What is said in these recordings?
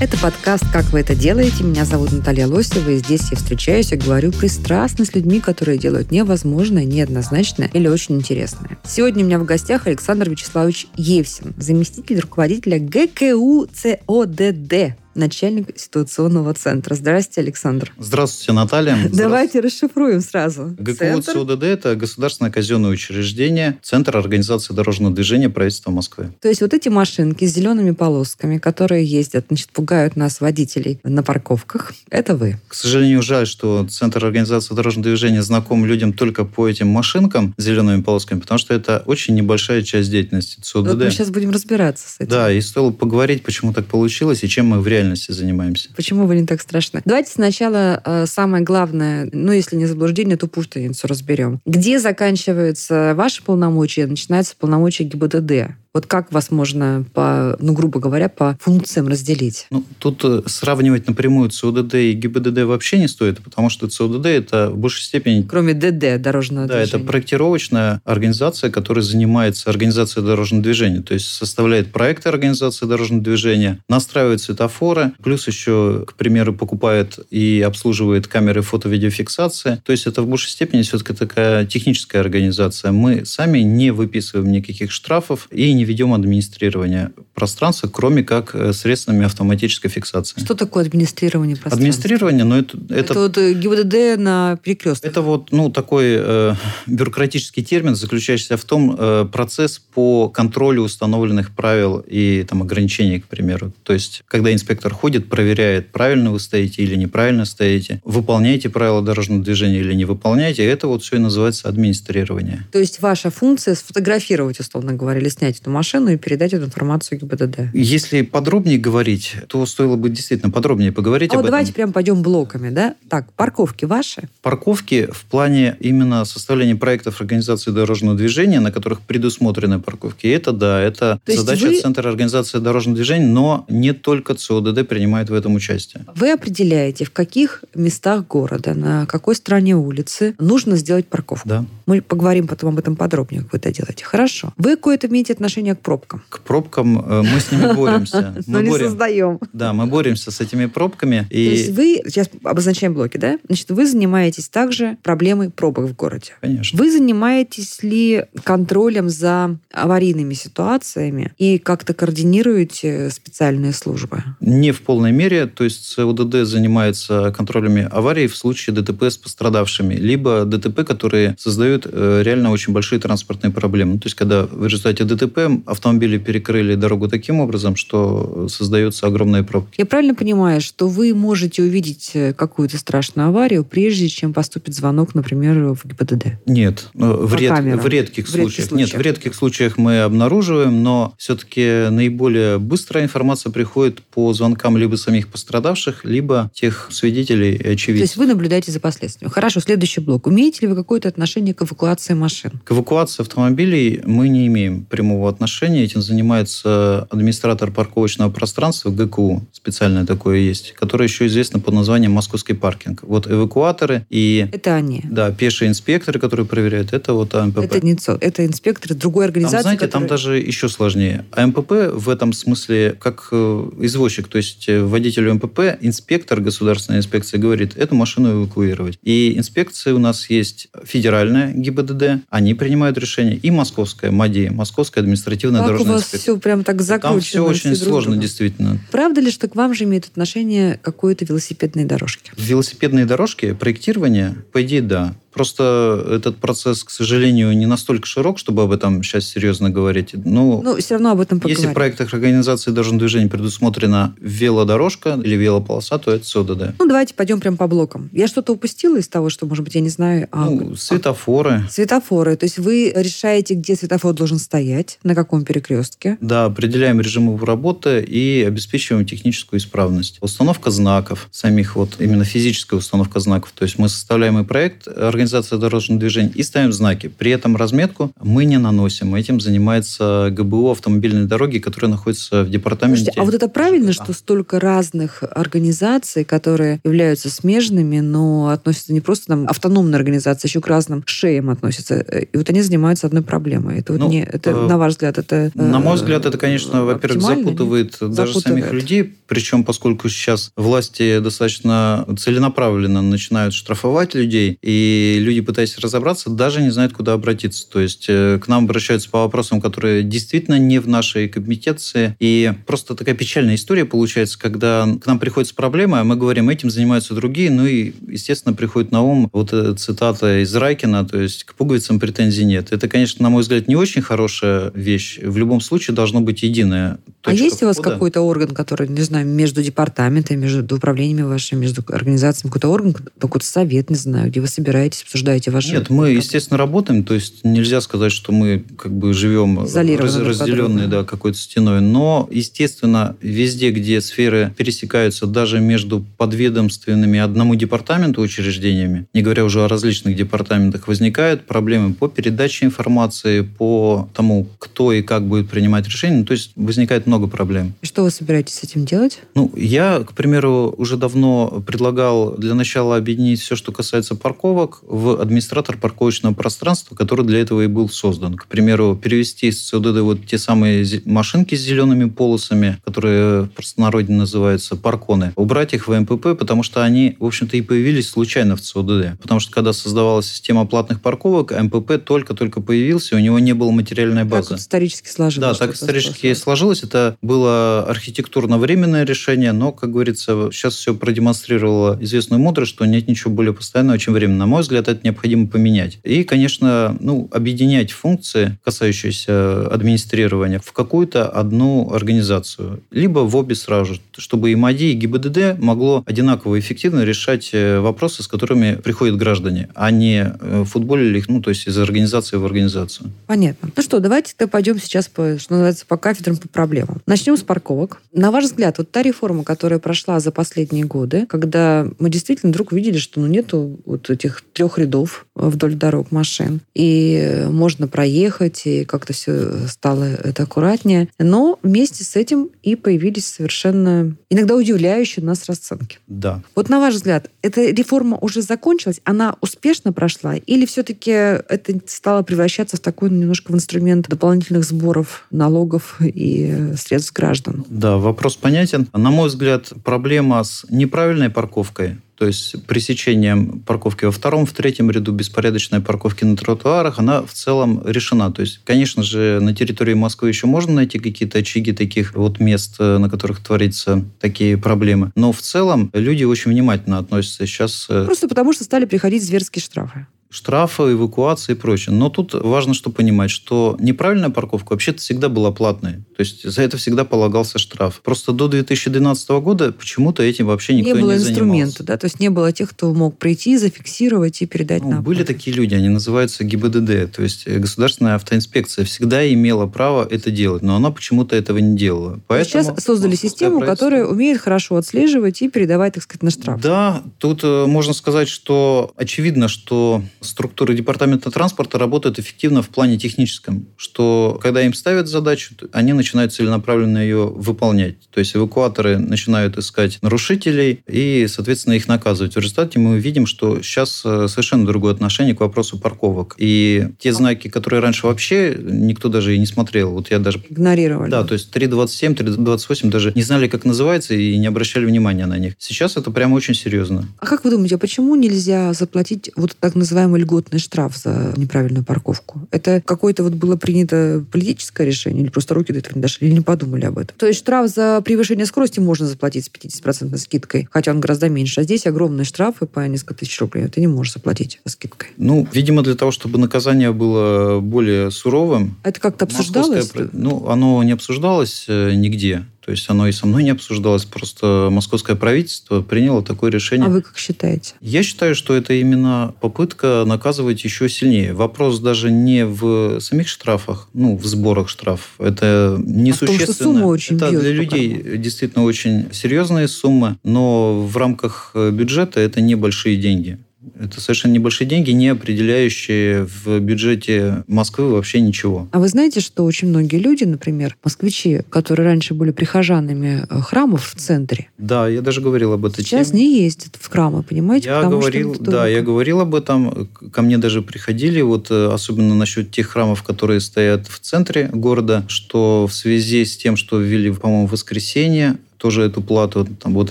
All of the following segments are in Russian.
Это подкаст «Как вы это делаете?». Меня зовут Наталья Лосева, и здесь я встречаюсь и говорю пристрастно с людьми, которые делают невозможное, неоднозначное или очень интересное. Сегодня у меня в гостях Александр Вячеславович Евсин, заместитель руководителя ГКУ ЦОДД, начальник ситуационного центра. Здравствуйте, Александр. Здравствуйте, Наталья. Давайте расшифруем сразу. ГКУ Центр. ЦУДД – это государственное казенное учреждение, Центр организации дорожного движения правительства Москвы. То есть вот эти машинки с зелеными полосками, которые ездят, значит, пугают нас, водителей, на парковках, это вы. К сожалению, жаль, что Центр организации дорожного движения знаком людям только по этим машинкам с зелеными полосками, потому что это очень небольшая часть деятельности Вот ЦУДД. мы сейчас будем разбираться с этим. Да, и стоило поговорить, почему так получилось и чем мы в реальности занимаемся. Почему не так страшны? Давайте сначала э, самое главное, ну, если не заблуждение, то путаницу разберем. Где заканчиваются ваши полномочия, начинаются полномочия ГИБДД? Вот как вас можно, по, ну, грубо говоря, по функциям разделить? Ну, тут э, сравнивать напрямую ЦУДД и ГИБДД вообще не стоит, потому что ЦУДД – это в большей степени Кроме ДД, дорожного Да, это движения. проектировочная организация, которая занимается организацией дорожного движения, то есть составляет проекты организации дорожного движения, настраивает светофоры, плюс еще, к примеру, покупает и обслуживает камеры фото-видеофиксации. То есть это в большей степени все-таки такая техническая организация. Мы сами не выписываем никаких штрафов и не ведем администрирование пространства, кроме как э, средствами автоматической фиксации. Что такое администрирование пространства? Администрирование, но это, Это, это вот э, ГИБДД на перекрестках. это вот ну, такой э, бюрократический термин, заключающийся в том э, процесс по контролю установленных правил и там, ограничений, к примеру. То есть, когда инспектор ходит, проверяет, правильно вы стоите или неправильно стоите, выполняете правила дорожного движения или не выполняете, это вот все и называется администрирование. То есть ваша функция сфотографировать, условно говоря, или снять эту машину и передать эту информацию ГИБДД. Если подробнее говорить, то стоило бы действительно подробнее поговорить А вот об этом. давайте прям пойдем блоками, да? Так, парковки ваши? Парковки в плане именно составления проектов организации дорожного движения, на которых предусмотрены парковки, это да, это То задача вы- Центра организации дорожного движения, но не только ЦОДД принимает в этом участие. Вы определяете, в каких местах города, на какой стороне улицы нужно сделать парковку. Да. Мы поговорим потом об этом подробнее, как вы это делаете. Хорошо. Вы какое-то имеете отношение к пробкам? К пробкам э, мы с ними боремся. Мы не борем- создаем. Да, мы боремся с этими пробками. То есть вы, сейчас обозначаем блоки, да? Значит, вы занимаетесь также проблемой пробок в городе. конечно, Вы занимаетесь ли контролем за аварийными ситуациями и как-то координируете специальные службы? не в полной мере, то есть ЦУДД занимается контролями аварий в случае ДТП с пострадавшими, либо ДТП, которые создают э, реально очень большие транспортные проблемы. То есть, когда в результате ДТП автомобили перекрыли дорогу таким образом, что создаются огромные пробки. Я правильно понимаю, что вы можете увидеть э, какую-то страшную аварию, прежде чем поступит звонок, например, в ГИБДД? Нет, э, в, ред- в редких В редких случаях. Нет, в случаях. редких случаях мы обнаруживаем, но все-таки наиболее быстрая информация приходит по звонкам либо самих пострадавших, либо тех свидетелей и То есть очевидцев. вы наблюдаете за последствиями. Хорошо, следующий блок. Умеете ли вы какое-то отношение к эвакуации машин? К эвакуации автомобилей мы не имеем прямого отношения. Этим занимается администратор парковочного пространства ГКУ, специальное такое есть, которое еще известно под названием «Московский паркинг». Вот эвакуаторы и Это они. да, пешие инспекторы, которые проверяют, это вот АМПП. Это не ЦО, это инспекторы другой Там, организации. знаете, там которая- даже еще сложнее. АМПП в этом смысле как э, извозчик, то есть э, водителю МПП инспектор государственной инспекции говорит, эту машину эвакуировать. И инспекции у нас есть федеральная ГИБДД, они принимают решение, и московская МАДИ, Московская административная Как у вас инспекция. все прям так закручено? Там все очень друг с сложно, другом? действительно. Правда ли, что к вам же имеют отношение какой-то велосипедные дорожки? Велосипедные дорожки, проектирование, по идее, да. Просто этот процесс, к сожалению, не настолько широк, чтобы об этом сейчас серьезно говорить. Ну, Ну, все равно об этом поговорим. Если в проектах организации дорожного движения предусмотрена велодорожка или велополоса, то это СОДД. Ну, давайте пойдем прям по блокам. Я что-то упустила из того, что, может быть, я не знаю. а- Ну, светофоры. Светофоры. То есть вы решаете, где светофор должен стоять, на каком перекрестке. Да, определяем режим его работы и обеспечиваем техническую исправность. Установка знаков, самих вот именно физическая установка знаков. То есть мы составляем и проект организации организация дорожного движения, и ставим знаки. При этом разметку мы не наносим. Этим занимается ГБУ автомобильной дороги, которая находится в департаменте. Слушайте, а вот это правильно, что столько разных организаций, которые являются смежными, но относятся не просто там автономные организации, еще к разным шеям относятся. И вот они занимаются одной проблемой. Это вот Ну, не, это, э, на ваш взгляд, это... На мой э, взгляд, это, конечно, во-первых, оптимально, нет? запутывает даже Запутывает. самих людей. Причем, поскольку сейчас власти достаточно целенаправленно начинают штрафовать людей, и люди, пытаясь разобраться, даже не знают, куда обратиться. То есть э, к нам обращаются по вопросам, которые действительно не в нашей компетенции. И просто такая печальная история получается, когда к нам приходит с проблемой, а мы говорим, этим занимаются другие. Ну и, естественно, приходит на ум вот эта цитата из Райкина, то есть к пуговицам претензий нет. Это, конечно, на мой взгляд, не очень хорошая вещь. В любом случае должно быть единая А есть у вас какой-то орган, который, не знаю, между департаментами, между управлениями вашими, между организациями, какой-то орган, какой-то совет, не знаю, где вы собираетесь, обсуждаете ваши... Нет, мы, естественно, работаем, то есть нельзя сказать, что мы как бы живем раз- разделенные да, какой-то стеной, но, естественно, везде, где сферы пересекаются даже между подведомственными одному департаменту учреждениями, не говоря уже о различных департаментах, возникают проблемы по передаче информации, по тому, кто и как будет принимать решения, Ну, то есть возникает много проблем. И Что вы собираетесь с этим делать? Ну, я, к примеру, уже давно предлагал для начала объединить все, что касается парковок, в администратор парковочного пространства, который для этого и был создан. К примеру, перевести из ЦОДД вот те самые машинки с зелеными полосами, которые в простонародье называются парконы, убрать их в МПП, потому что они, в общем-то, и появились случайно в ЦОДД. Потому что когда создавалась система платных парковок, МПП только-только появился, у него не было материальной Так базы. вот исторически сложилось. Да, так исторически сложилось. сложилось. Это было архитектурно-временное решение, но, как говорится, сейчас все продемонстрировало известную мудрость, что нет ничего более постоянного, чем время. На мой взгляд, это необходимо поменять. И, конечно, ну, объединять функции, касающиеся администрирования, в какую-то одну организацию. Либо в обе сразу, чтобы и МАДИ, и ГИБДД могло одинаково эффективно решать э, вопросы, с которыми приходят граждане, а не э, футболили их, ну, то есть из организации в организацию. Понятно. Ну что, давайте тогда пойдем сейчас, по, что называется, по кафедрам, по проблемам. Начнем с парковок. На ваш взгляд, вот та реформа, которая прошла за последние годы, когда мы действительно вдруг увидели, что ну, нету вот этих трех рядов вдоль дорог машин, и можно проехать, и как-то все стало это аккуратнее. Но вместе с этим и появились совершенно иногда удивляющие нас расценки. Да. Вот на ваш взгляд, эта реформа уже закончилась, она успешно прошла, или все-таки это стало превращаться в такой немножко в инструмент дополнительных сборов налогов и э, средств граждан? Да, вопрос понятен. На мой взгляд, проблема с неправильной парковкой, то есть пресечением парковки во втором, в третьем ряду, беспорядочной парковки на тротуарах, она в целом решена. То есть, конечно же, на территории Москвы еще можно найти какие-то очаги таких вот мест, э, на которых творятся такие проблемы. Но в целом люди очень внимательно относятся. Сейчас э, Просто потому, что стали приходить зверские штрафы. Штрафы, эвакуации и прочее. Но тут важно что понимать, что неправильная парковка вообще-то всегда была платной. То есть за это всегда полагался штраф. Просто до 2012 года почему-то этим вообще никто не не, было занимался. инструмента, да, то есть не было тех, кто мог прийти, зафиксировать и передать Ну, нам. были такие люди, они называются ГИБДД, то есть э, Государственная автоинспекция всегда имела право это делать, но она почему-то этого не делала. Поэтому Сейчас создали систему, которая умеет хорошо отслеживать и передавать, так сказать, на штраф. Да, тут э, можно сказать, что очевидно, что структуры департамента транспорта работают эффективно в плане техническом, что когда им ставят задачу, они начинают целенаправленно ее выполнять. То есть эвакуаторы начинают искать нарушителей и, соответственно, их наказывать. В результате мы видим, что сейчас э, совершенно другое отношение к вопросу парковок. И те знаки, которые раньше вообще никто даже и не смотрел, вот я даже Игнорировали. да, то есть 3.27, 3.28 даже не знали, как называется, и не обращали внимания на них. Сейчас это прямо очень серьезно. А как вы думаете, а почему нельзя заплатить вот так называемый льготный штраф за неправильную парковку? Это какое-то вот было принято политическое решение, или просто руки до этого не дошли, или не подумали об этом? То есть штраф за превышение скорости можно заплатить с 50% скидкой, хотя он гораздо меньше. А здесь огромные штрафы по несколько тысяч рублей. Ты не можешь заплатить скидкой. Ну, видимо, для того, чтобы наказание было более суровым, это как-то обсуждалось? московское Ну, оно не обсуждалось э, нигде. То есть оно и со мной не обсуждалось. Просто московское правительство приняло такое решение. А вы как считаете? Я считаю, что это именно попытка наказывать еще сильнее. Вопрос даже не в самих штрафах, ну, в сборах штрафов. Это А несущественно. сумма очень это для людей действительно очень серьезные суммы, но в рамках э, бюджета это небольшие деньги. Это совершенно небольшие деньги, не определяющие в бюджете Москвы вообще ничего. А вы знаете, что очень многие люди, например, москвичи, которые раньше были прихожанами э, храмов в центре, Да, я даже говорил об этой сейчас теме. не ездят в храмы, понимаете? Я что говорил, это да, я говорил об этом. Ко мне даже приходили, вот э, особенно насчет тех храмов, которые стоят в центре города, что в связи с тем, что ввели, по-моему, воскресенье, тоже эту плату, там вот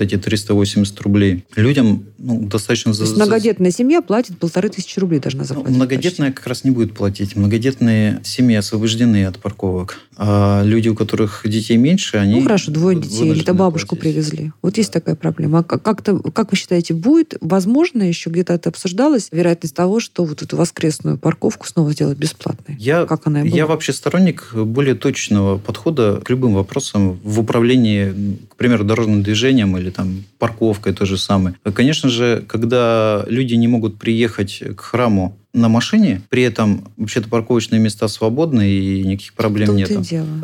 эти 380 рублей, людям ну, достаточно... То есть за- многодетная семья платит полторы тысячи рублей должна Ну, заплатить. многодетная как раз не будет платить. Многодетные семьи освобождены от парковок. А люди, у которых детей меньше, они... Ну хорошо, двое детей, или то вынуждены бабушку платить. привезли. Вот есть такая проблема. А как- как-то, как вы считаете, будет, возможно, еще где-то это обсуждалось, вероятность того, что вот эту воскресную парковку снова сделать бесплатной? Я, Как она и была? я вообще сторонник более точного подхода к любым вопросам в управлении, примеру, дорожным движением или там парковкой то же самое. Конечно же, когда люди не могут приехать к храму на машине, при этом вообще-то парковочные места свободны и никаких проблем нет.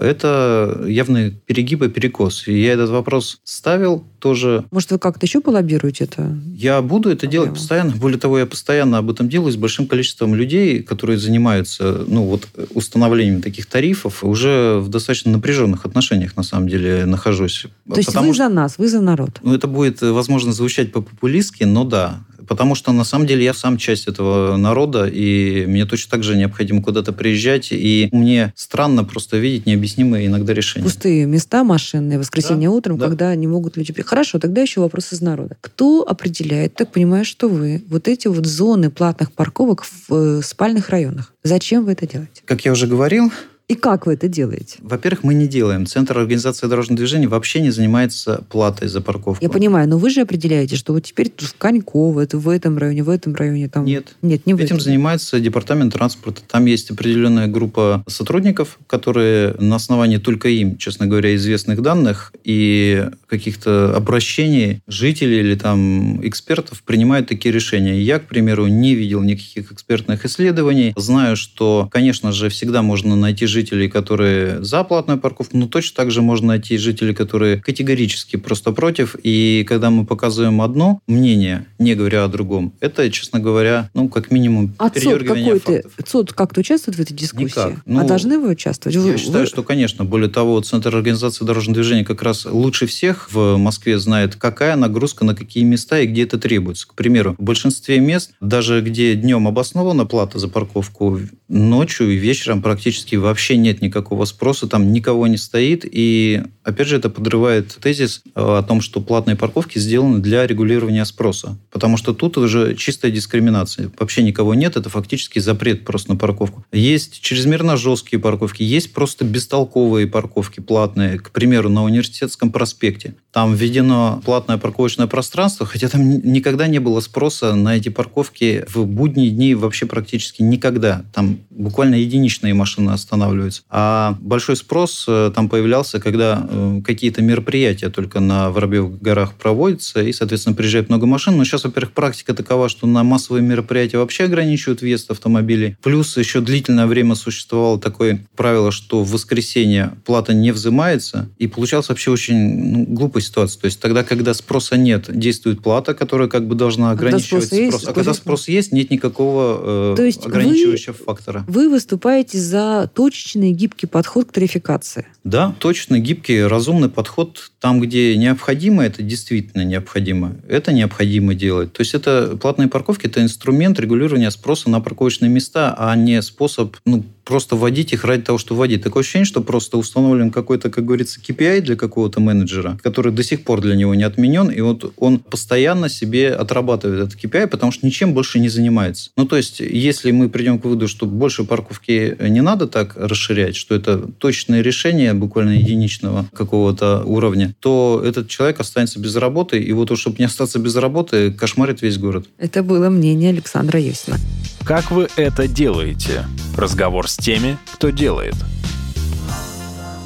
Это явный перегиб и перекос. И я этот вопрос ставил тоже Может, вы как-то еще полоббируете это? Я буду это делать постоянно. Более того, я постоянно об этом делаю с большим количеством людей, которые занимаются ну, вот, установлением таких тарифов. Уже в достаточно напряженных отношениях, на самом деле, нахожусь. То есть Потому вы что за нас, вы за народ. ну, это будет, э, возможно, звучать по-популистски, но да. Потому что, на самом деле, я сам часть этого народа, и мне точно так же необходимо куда-то приезжать, и мне странно просто видеть необъяснимые иногда решения. Пустые места машинные, воскресенье утром, да. когда не могут люди приехать. Хорошо, тогда еще вопрос из народа. Кто определяет, так понимаю, что вы, вот эти вот зоны платных парковок в э, спальных районах? Зачем вы это делаете? Как я уже говорил, И как вы это делаете? Во-первых, мы не делаем. Центр организации дорожного движения вообще не занимается платой за парковку. Я понимаю, но вы же определяете, что вот теперь в Коньково, это в этом районе, в этом районе. Там... Нет. Нет, не в Этим занимается департамент транспорта. Там есть определенная группа сотрудников, которые на основании только им, честно говоря, известных данных и каких-то обращений жителей или там экспертов принимают такие решения. Я, к примеру, не видел никаких экспертных исследований. Знаю, что, конечно же, всегда можно найти жителей, которые за платную парковку, но точно так же можно найти жителей, которые категорически просто против. И когда мы показываем одно мнение, не говоря о другом, это, честно говоря, ну, как минимум, А ЦОД передергивание какой-то, фактов. ЦОД как-то участвует в этой дискуссии? Никак. Ну, а должны вы участвовать? Вы- Я считаю, вы- что, конечно. Более того, Центр организации дорожного движения как раз лучше всех в Москве знает, какая нагрузка на какие места и где это требуется. К примеру, в большинстве мест, даже где днем обоснована плата за парковку, ночью и вечером практически вообще нет никакого спроса, там никого не стоит. И, опять же, это подрывает тезис э, о том, что платные парковки сделаны для регулирования спроса. Потому что тут уже чистая дискриминация. Вообще никого нет, это фактически запрет просто на парковку. Есть чрезмерно жесткие парковки, есть просто бестолковые парковки платные. К примеру, на Университетском проспекте. Там введено платное парковочное пространство, хотя там ни- никогда не было спроса на эти парковки в будние дни вообще практически никогда. Там буквально единичные машины останавливаются. А большой спрос э, там появлялся, когда э, какие-то мероприятия только на Воробьевых горах проводятся, и, соответственно, приезжает много машин. Но сейчас, во-первых, практика такова, что на массовые мероприятия вообще ограничивают въезд автомобилей. Плюс еще длительное время существовало такое правило, что в воскресенье плата не взимается, и получалась вообще очень ну, глупая ситуация. То есть тогда, когда спроса нет, действует плата, которая как бы должна Когда ограничивать спрос есть, спрос. А когда спрос есть, нет никакого э, есть вы- ограничивающего фактора. Вы выступаете за точечный гибкий подход к тарификации. Да, точно, гибкий, разумный подход там, где необходимо, это действительно необходимо. Это необходимо делать. То есть это платные парковки, это инструмент регулирования спроса на парковочные места, а не способ ну, просто вводить их ради того, что вводить. Такое ощущение, что просто установлен какой-то, как говорится, KPI для какого-то менеджера, который до сих пор для него не отменен, и вот он постоянно себе отрабатывает этот KPI, потому что ничем больше не занимается. Ну, то есть, если мы придем к выводу, что больше парковки не надо так расширять, что это точное решение буквально единичного какого-то уровня, то этот человек останется без работы, и вот, чтобы не остаться без работы, кошмарит весь город. Это было мнение Александра Йосина. Как вы это делаете? Разговор с теми, кто делает.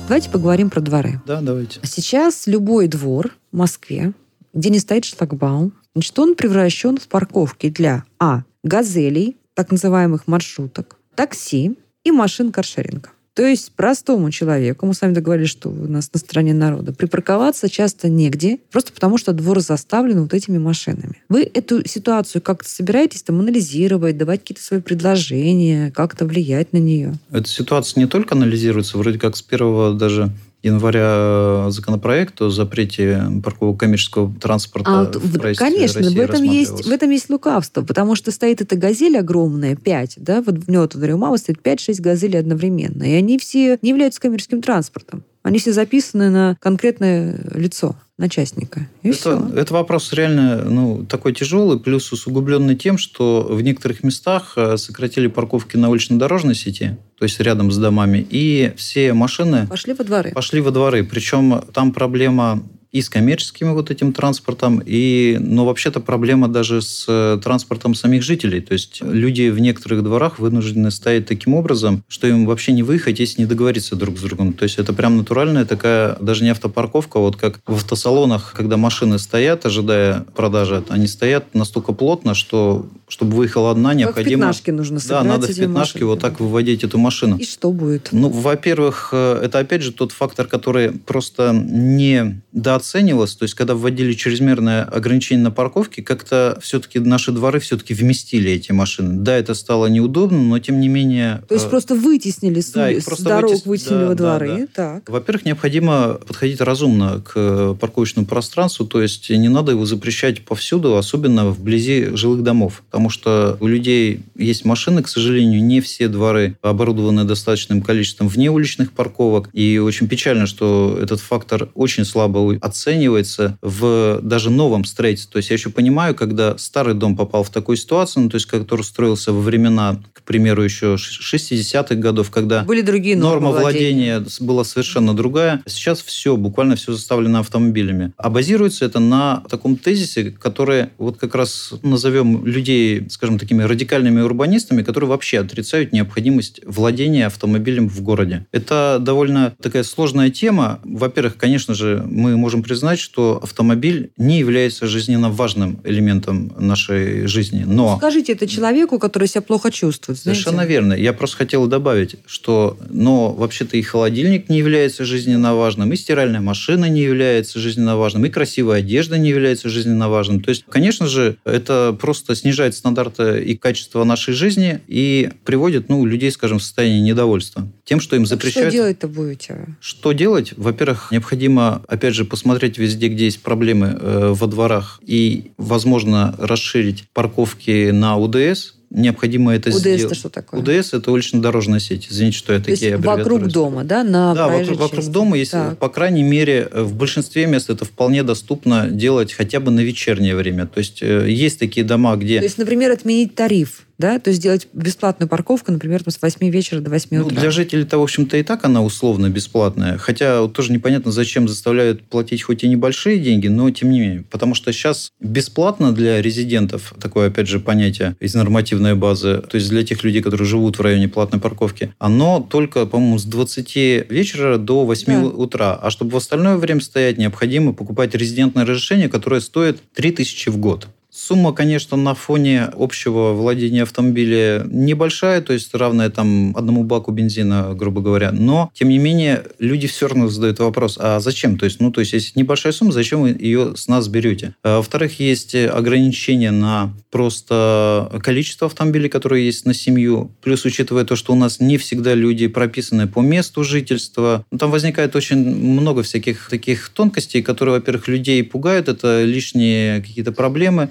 Давайте поговорим про дворы. Да, давайте. Сейчас любой двор в Москве, где не стоит шлагбаум, значит, он превращен в парковки для а. газелей, так называемых маршруток, такси и машин каршеринга. То есть простому человеку, мы с вами договорились, что у нас на стороне народа, припарковаться часто негде, просто потому что двор заставлен вот этими машинами. Вы эту ситуацию как-то собираетесь там анализировать, давать какие-то свои предложения, как-то влиять на нее? Эта ситуация не только анализируется, вроде как с первого даже января законопроект о запрете парковок коммерческого транспорта А, в конечно, России в этом, есть, в этом есть лукавство, потому что стоит эта газель огромная, 5, да, вот в вот во мало стоит 5-6 газелей одновременно, и они все не являются коммерческим транспортом. Они все записаны на конкретное лицо, на частника. И Это, все. это вопрос реально ну, такой тяжелый, плюс усугубленный тем, что в некоторых местах э, сократили парковки на улично-дорожной сети, то есть рядом с домами, и все машины Пошли во дворы. пошли во дворы. Причем там проблема и с коммерческим вот этим транспортом, и, но вообще-то проблема даже с э, транспортом самих жителей. То есть люди в некоторых дворах вынуждены стоять таким образом, что им вообще не выехать, если не договориться друг с другом. То есть это прям натуральная такая, даже не автопарковка, а вот как в автосалонах, когда машины стоят, ожидая продажи, они стоят настолько плотно, что чтобы выехала одна, Как в необходимо... пятнашке нужно Да, надо в пятнашке машины. вот так выводить эту машину. И что будет? Ну, во-первых, э, это опять же тот фактор, который просто не недооценивалось. То есть, когда вводили чрезмерное ограничение на парковке, как-то все-таки наши дворы все-таки вместили эти машины. Да, это стало неудобно, но тем не менее... То есть э, просто вытеснили с, да, с просто дорог, вытес- вытеснили да, во да, дворы. да. Так. Во-первых, необходимо подходить разумно к парковочному пространству, то есть не надо его запрещать повсюду, особенно вблизи жилых домов, потому что у людей есть машины, к сожалению, не все дворы оборудованы достаточным количеством внеуличных парковок, и очень печально, что этот фактор очень слабо оценивается в даже новом строительстве. То есть я еще понимаю, когда старый дом попал в такую ситуацию, ну, то есть который строился во времена, к примеру, еще 60-х годов, когда Были другие нормы Норма владения была совершенно другая. Сейчас все, буквально все заставлено автомобилями. А базируется это на таком тезисе, который вот как раз назовем людей, скажем, такими радикальными урбанистами, которые вообще отрицают необходимость владения автомобилем в городе. Это довольно такая сложная тема. Во-первых, конечно же, мы можем признать, что автомобиль не является жизненно важным элементом нашей жизни. Но Скажите это человеку, который себя плохо чувствует. знаете? Совершенно верно. Я просто хотел добавить, что, но вообще-то и холодильник не является жизненно важным, и стиральная машина не является жизненно важным, и красивая одежда не является жизненно важным. То есть, конечно же, это просто снижает стандарты и качество нашей жизни и приводит, ну, людей, скажем, в состояние недовольства тем, что им Так запрещают. Что делать-то будете? Что делать? Во-первых, необходимо, опять же, посмотреть везде, где есть проблемы э, во дворах, и, возможно, расширить парковки на УДС. Необходимо это УДС сделать. это что такое? УДС – это улично-дорожная сеть. Извините, что я То есть такие аббревиатуры вокруг дома, да, на да, вокруг, вокруг дома, если, Так. по крайней мере, э, в большинстве мест это вполне доступно делать хотя бы на вечернее время. То есть э, есть такие дома, где То есть, например, отменить тариф, да, то есть сделать бесплатную парковку, например, там, с 8 вечера до 8 Ну, утра. для жителей-то, в общем-то, и так она условно бесплатная. Хотя вот тоже непонятно, зачем заставляют платить хоть и небольшие деньги, но тем не менее. Потому что сейчас бесплатно для резидентов, такое, опять же, понятие из нормативной базы, то есть для тех людей, которые живут в районе платной парковки, оно только, по-моему, с 20 вечера до 8 Да. утра. А чтобы в остальное время стоять, необходимо покупать резидентное разрешение, которое стоит 3000 в год. Сумма, конечно, на фоне общего владения автомобиля небольшая, то есть равная там одному баку бензина, грубо говоря. Но, тем не менее, люди все равно задают вопрос, а зачем? То есть, ну, то есть, если небольшая сумма, зачем вы ее с нас берете? А, Во-вторых, есть ограничения на просто количество автомобилей, которые есть на семью. Плюс, учитывая то, что у нас не всегда люди прописаны по месту жительства, ну, там возникает очень много всяких таких тонкостей, которые, во-первых, людей пугают, это лишние какие-то проблемы.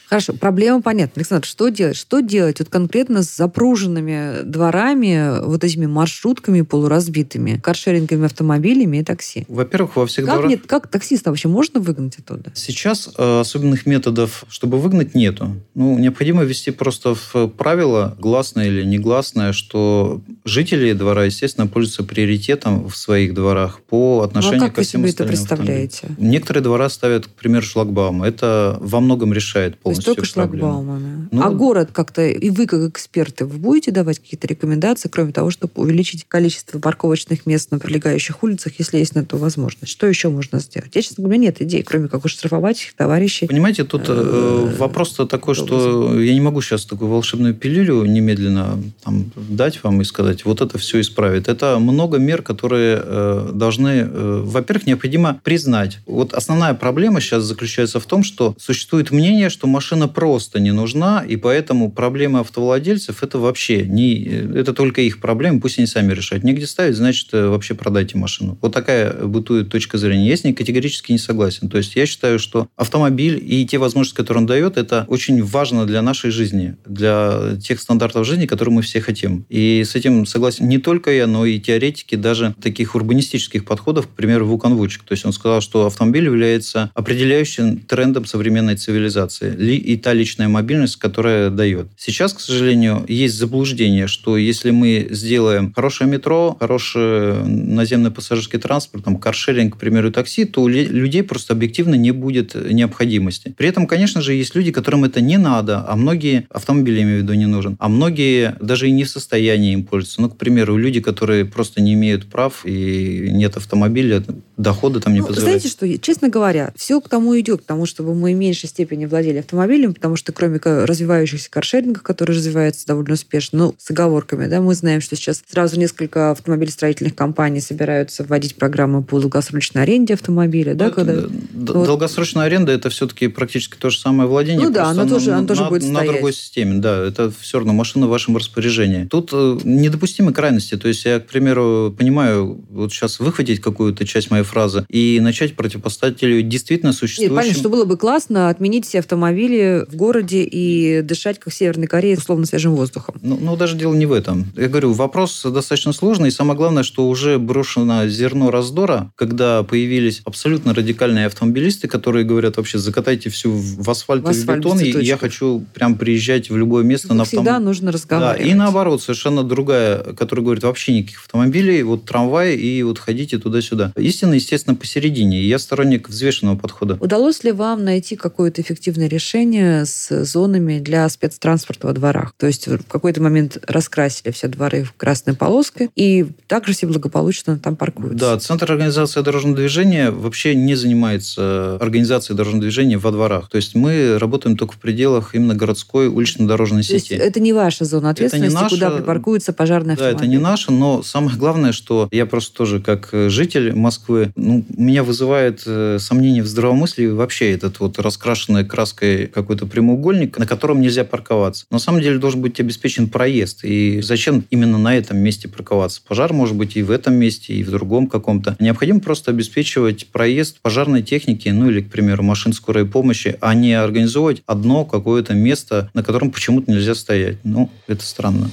Хорошо, проблема понятна. Александр, что делать? Что делать вот конкретно с запруженными дворами, вот этими маршрутками полуразбитыми, каршеринговыми автомобилями и такси? Во-первых, во всех Как, дворах... нет, как таксиста вообще можно выгнать оттуда? Сейчас э, особенных методов, чтобы выгнать, нету. Ну, необходимо ввести просто в правило, гласное или негласное, что жители двора, естественно, пользуются приоритетом в своих дворах по Ну, а отношению как ко вы всем себе это автомобилям. представляете? Некоторые двора ставят, к примеру, шлагбаум. Это во многом решает есть полностью только шлагбаумами. Ну, а город как-то, и вы как эксперты, вы будете давать какие-то рекомендации, кроме того, чтобы увеличить количество парковочных мест на прилегающих улицах, если есть на то возможность? Что еще можно сделать? Я, честно говоря, нет идей, кроме как штрафовать их товарищей. Понимаете, тут э, вопрос-то такой, что я не могу сейчас такую волшебную пилюлю немедленно там, дать вам и сказать, вот это все исправит. Это много мер, которые э, должны, э, во-первых, необходимо признать. Вот основная проблема сейчас заключается в том, что существует мнение, что машина просто не нужна, и поэтому проблемы автовладельцев это вообще не, это только их проблемы, пусть они сами решают. Негде ставить, значит, э, вообще продайте машину. Вот такая бытует точка зрения. Я с ней категорически не согласен. То есть я считаю, что автомобиль и те возможности, которые он дает, это очень важно для нашей жизни, для тех стандартов жизни, которые мы все хотим. И с этим согласен не только я, но и теоретики даже таких урбанистических подходов, к примеру, Вукан Вучик. То есть он сказал, что автомобиль является определяющим трендом современной цивилизации и та личная мобильность, которая дает. Сейчас, к сожалению, есть заблуждение, что если мы сделаем хорошее метро, хороший наземный пассажирский транспорт, там, каршеринг, к примеру, такси, то у людей просто объективно не будет необходимости. При этом, конечно же, есть люди, которым это не надо, а многие, автомобили, имею в виду, не нужен, а многие даже и не в состоянии им пользоваться. Ну, к примеру, люди, которые просто не имеют прав и нет автомобиля, дохода там не ну, позволяют. Знаете что, честно говоря, все к тому идет, к тому, чтобы мы в меньшей степени владели автомобилем, потому что кроме развивающихся каршерингов, который развивается довольно успешно, ну, с оговорками, да, мы знаем, что сейчас сразу несколько автомобилестроительных компаний собираются вводить программы по долгосрочной аренде автомобиля, да, Ну, когда... это- д- Долгосрочная аренда это все-таки практически то же самое владение. Ну да, оно тоже- на, оно тоже на- будет на стоять. другой системе. Да, это все равно машина в вашем распоряжении. Тут э, недопустимы крайности. То есть я, к примеру, понимаю, вот сейчас выхватить какую-то часть моей фразы и начать противопоставить действительно Нет, существующим. понятно, что было бы классно отменить все автомобили в городе и дышать, как в Северной Корее, условно свежим воздухом. Ну, ну, даже дело не в этом. Я говорю, вопрос достаточно сложный, и самое главное, что уже брошено зерно раздора, когда появились абсолютно радикальные автомобилисты, которые говорят вообще, закатайте всю в асфальт, В асфальт, и бетон, и я хочу прям приезжать в любое место Как на всегда, автомобиле. нужно Да, разговаривать. и наоборот, совершенно другая, которая говорит, вообще никаких автомобилей, вот трамвай, и вот ходите туда-сюда. Истина, естественно, посередине. Я сторонник взвешенного подхода. Удалось ли вам найти какое-то эффективное решение с зонами для спецтранспорта во дворах? То есть в какой-то момент раскрасили все дворы в красной полоской, и также все благополучно там паркуются. Да, Центр организации дорожного движения вообще не занимается организацией дорожного движения во дворах. То есть мы работаем только в пределах именно городской улично-дорожной сети. это не ваша зона ответственности, наша- куда припаркуется пожарный Да, автомобиль. это не наше, но самое главное, что я просто тоже как житель Москвы, ну, меня вызывает э, сомнение в здравомыслии вообще этот вот раскрашенный краской какой-то прямоугольник, на котором нельзя парковаться. На самом деле должен быть обеспечен проезд. И зачем именно на этом месте парковаться? Пожар может быть и в этом месте, и в другом каком-то. Необходимо просто обеспечивать проезд пожарной техники, ну или, к примеру, машин скорой помощи, а не организовывать одно какое-то место, на котором почему-то нельзя стоять. Ну, это странно.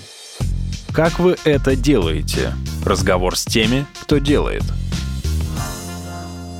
Как вы это делаете? Разговор с теми, кто делает.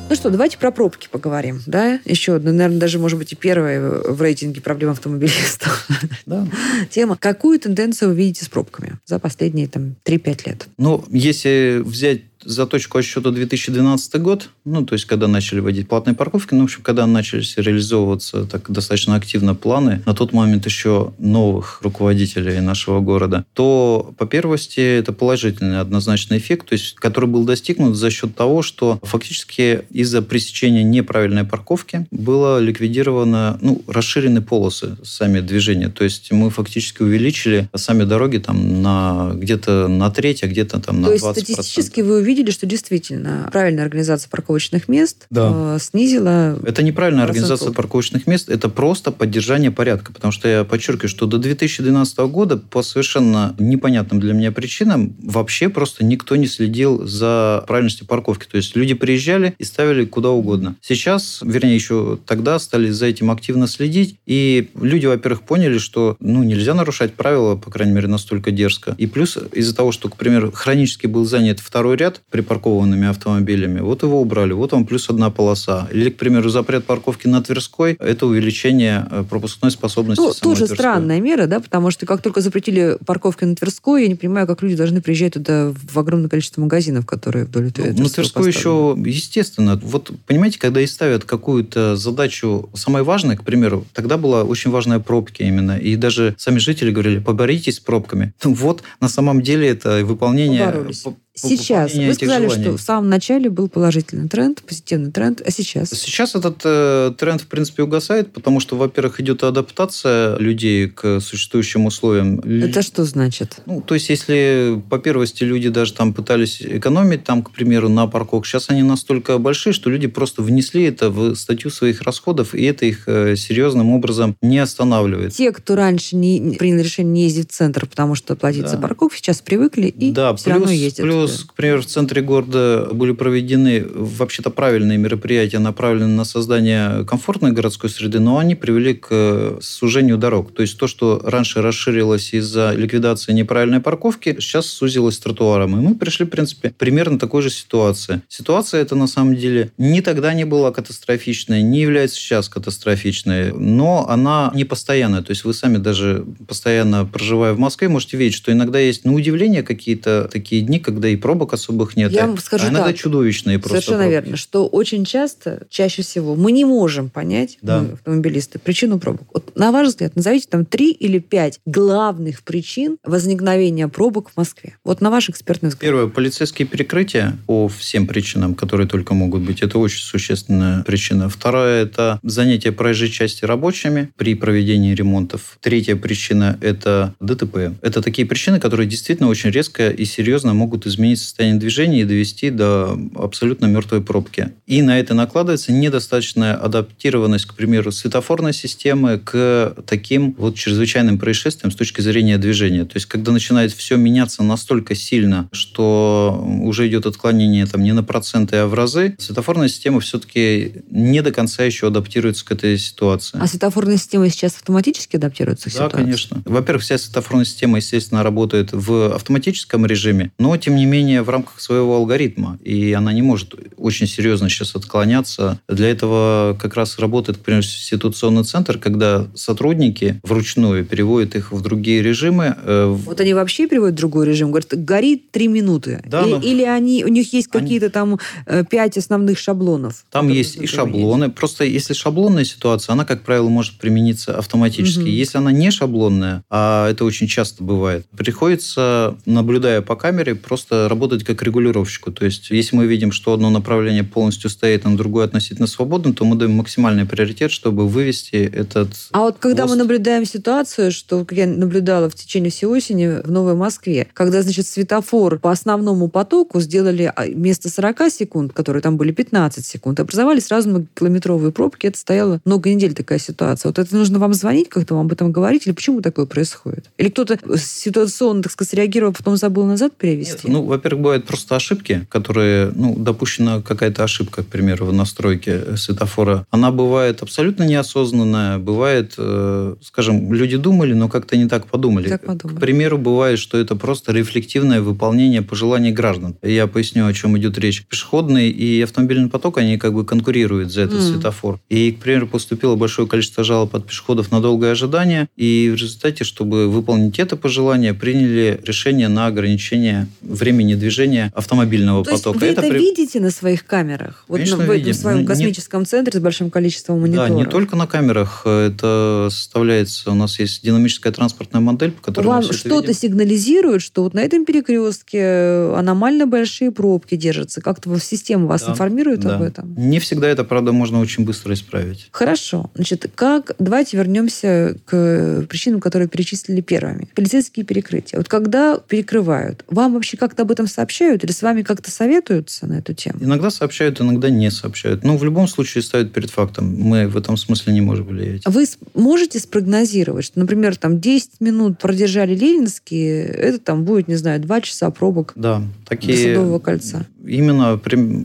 Ну что, давайте про пробки поговорим, да? Еще одна, наверное, даже, может быть, и первая в рейтинге проблем автомобилистов Да. тема. Какую тенденцию вы видите с пробками за последние там 3-5 лет? Ну, если взять за точку отсчета 2012 год, ну, то есть, когда начали вводить платные парковки, ну, в общем, когда начались реализовываться так достаточно активно планы, на тот момент еще новых руководителей нашего города, то, по первости, это положительный однозначный эффект, то есть, который был достигнут за счет того, что фактически из-за пресечения неправильной парковки было ликвидировано, ну, расширены полосы сами движения, то есть, мы фактически увеличили сами дороги там на где-то на треть, а где-то там на То есть 20%. статистически вы увидели, что действительно правильная организация парковочных мест Да. э, снизила... Это неправильная организация парковочных мест, это просто поддержание порядка. Потому что я подчеркиваю, что до 2012 года по совершенно непонятным для меня причинам вообще просто никто не следил за правильностью парковки. То есть люди приезжали и ставили куда угодно. Сейчас, вернее, еще тогда стали за этим активно следить. И люди, во-первых, поняли, что ну, нельзя нарушать правила, по крайней мере, настолько дерзко. И плюс из-за того, что, к примеру, хронически был занят второй ряд, припаркованными автомобилями. Вот его убрали, вот вам плюс одна полоса. Или, к примеру, запрет парковки на Тверской – это увеличение э, пропускной способности Ну, тоже Тверской. странная мера, да, потому что как только запретили парковки на Тверской, я не понимаю, как люди должны приезжать туда в огромное количество магазинов, которые вдоль Ну, Тверской на Тверской еще, естественно, вот понимаете, когда и ставят какую-то задачу самой важной, к примеру, тогда была очень важная пробки именно, и даже сами жители говорили, поборитесь с пробками. Ну, вот на самом деле это выполнение... Поборолись. Сейчас, вы сказали, что в самом начале был положительный тренд, позитивный тренд, а сейчас? Сейчас этот э, тренд, в принципе, угасает, потому что, во-первых, идет адаптация людей к существующим условиям. Это что значит? Ну, то есть, если по первости люди даже там пытались экономить, там, к примеру, на парковках, сейчас они настолько большие, что люди просто внесли это в статью своих расходов, и это их э, серьезным образом не останавливает. Те, кто раньше не не принял решение не ездить в центр, потому что платить Да. за парковку, сейчас привыкли и да, все плюс, равно ездят. плюс, туда. к примеру, в центре города были проведены вообще-то правильные мероприятия, направленные на создание комфортной городской среды, но они привели к э, сужению дорог. То есть то, что раньше расширилось из-за ликвидации неправильной парковки, сейчас сузилось тротуаром. И мы пришли, в принципе, примерно такой же ситуации. Ситуация эта, на самом деле, ни тогда не была катастрофичной, не является сейчас катастрофичной, но она не постоянная. То есть вы сами даже постоянно проживая в Москве, можете видеть, что иногда есть, на удивление, какие-то такие дни, когда и пробок особых нет. Я вам скажу а иногда так. чудовищные просто Совершенно пробки. верно, что очень часто, чаще всего, мы не можем понять, Да. мы, автомобилисты, причину пробок. Вот, на ваш взгляд, назовите там три или пять главных причин возникновения пробок в Москве. Вот на ваш экспертный взгляд. Первое, полицейские перекрытия по всем причинам, которые только могут быть. Это очень существенная причина. Второе, это занятие проезжей части рабочими при проведении ремонтов. Третья причина – это ДТП. Это такие причины, которые действительно очень резко и серьезно могут изменить состояние движения и довести до абсолютно мертвой пробки. И на это накладывается недостаточная адаптированность, к примеру, светофорной системы к таким вот чрезвычайным происшествиям с точки зрения движения. То есть, когда начинает все меняться настолько сильно, что уже идет отклонение там не на проценты, а в разы, светофорная система все-таки не до конца еще адаптируется к этой ситуации. А светофорная система сейчас автоматически адаптируется к Да, ситуации? конечно. Во-первых, вся светофорная система, естественно, работает в автоматическом режиме, но, тем не менее, в рамках своего алгоритма. И она не может очень серьезно сейчас отклоняться. Для этого как раз работает, к примеру, ситуационный центр, когда сотрудники вручную переводят их в другие режимы. э, Вот они вообще переводят в другой режим, говорят, горит три минуты. Да, или, но- или они, у них есть Они- какие-то там э, пять основных шаблонов. Там есть и шаблоны. Просто если шаблонная ситуация, она, как правило, может примениться автоматически. Мгм. Если она не шаблонная, а это очень часто бывает, приходится, наблюдая по камере, просто работать как регулировщику. То есть, если мы видим, что одно направление полностью стоит, а другое относительно свободно, то мы даем максимальный приоритет, чтобы вывести этот... А вот когда мы Мост. наблюдаем ситуацию, что я наблюдала в течение всей осени в Новой Москве, когда, значит, светофор по основному потоку сделали а, вместо 40 секунд, которые там были 15 секунд, образовали сразу многокилометровые пробки. Это стояло много недель такая ситуация. Вот это нужно вам звонить, как-то вам об этом говорить, или почему такое происходит? Или кто-то ситуационно, так сказать, реагировал, потом забыл назад перевести? Нет, ну, во-первых, бывают просто ошибки, которые, ну, допущена какая-то ошибка, к примеру, в настройке светофора. Она бывает абсолютно неосознанная, бывает, э, скажем, люди думали, но как-то не так подумали. Так подумали. К примеру, бывает, что это просто рефлективное выполнение пожеланий граждан. Я поясню, о чем идет речь. Пешеходный и автомобильный поток, они как бы конкурируют за этот Мгм. светофор. И, к примеру, поступило большое количество жалоб от пешеходов на долгое ожидание, и в результате, чтобы выполнить это пожелание, приняли решение на ограничение времени движения автомобильного То есть потока. вы это, при- видите на своих камерах? Вот Конечно, на- в этом видим. своем Не- космическом центре с большим количеством Да, мониторов? не только на камерах. Это составляется... У нас есть динамическая транспортная модель, по которой Вам это что-то сигнализирует, что вот на этом перекрестке аномально большие пробки держатся. Как-то в система вас Да, информирует да. об этом? Не всегда это, правда, можно очень быстро исправить. Хорошо. Значит, как... Давайте вернемся к причинам, которые перечислили первыми. Полицейские перекрытия. Вот когда перекрывают, вам вообще как-то об этом сообщают или с вами как-то советуются на эту тему? Иногда сообщают, иногда не сообщают. Но в любом случае ставят перед фактом. Мы в этом смысле не можем влиять. Вы с- можете спрогнозировать, что, например, там 10 минут продержали Ленинские, это там будет, не знаю, 2 часа пробок Да, до такие... Садового кольца? Именно,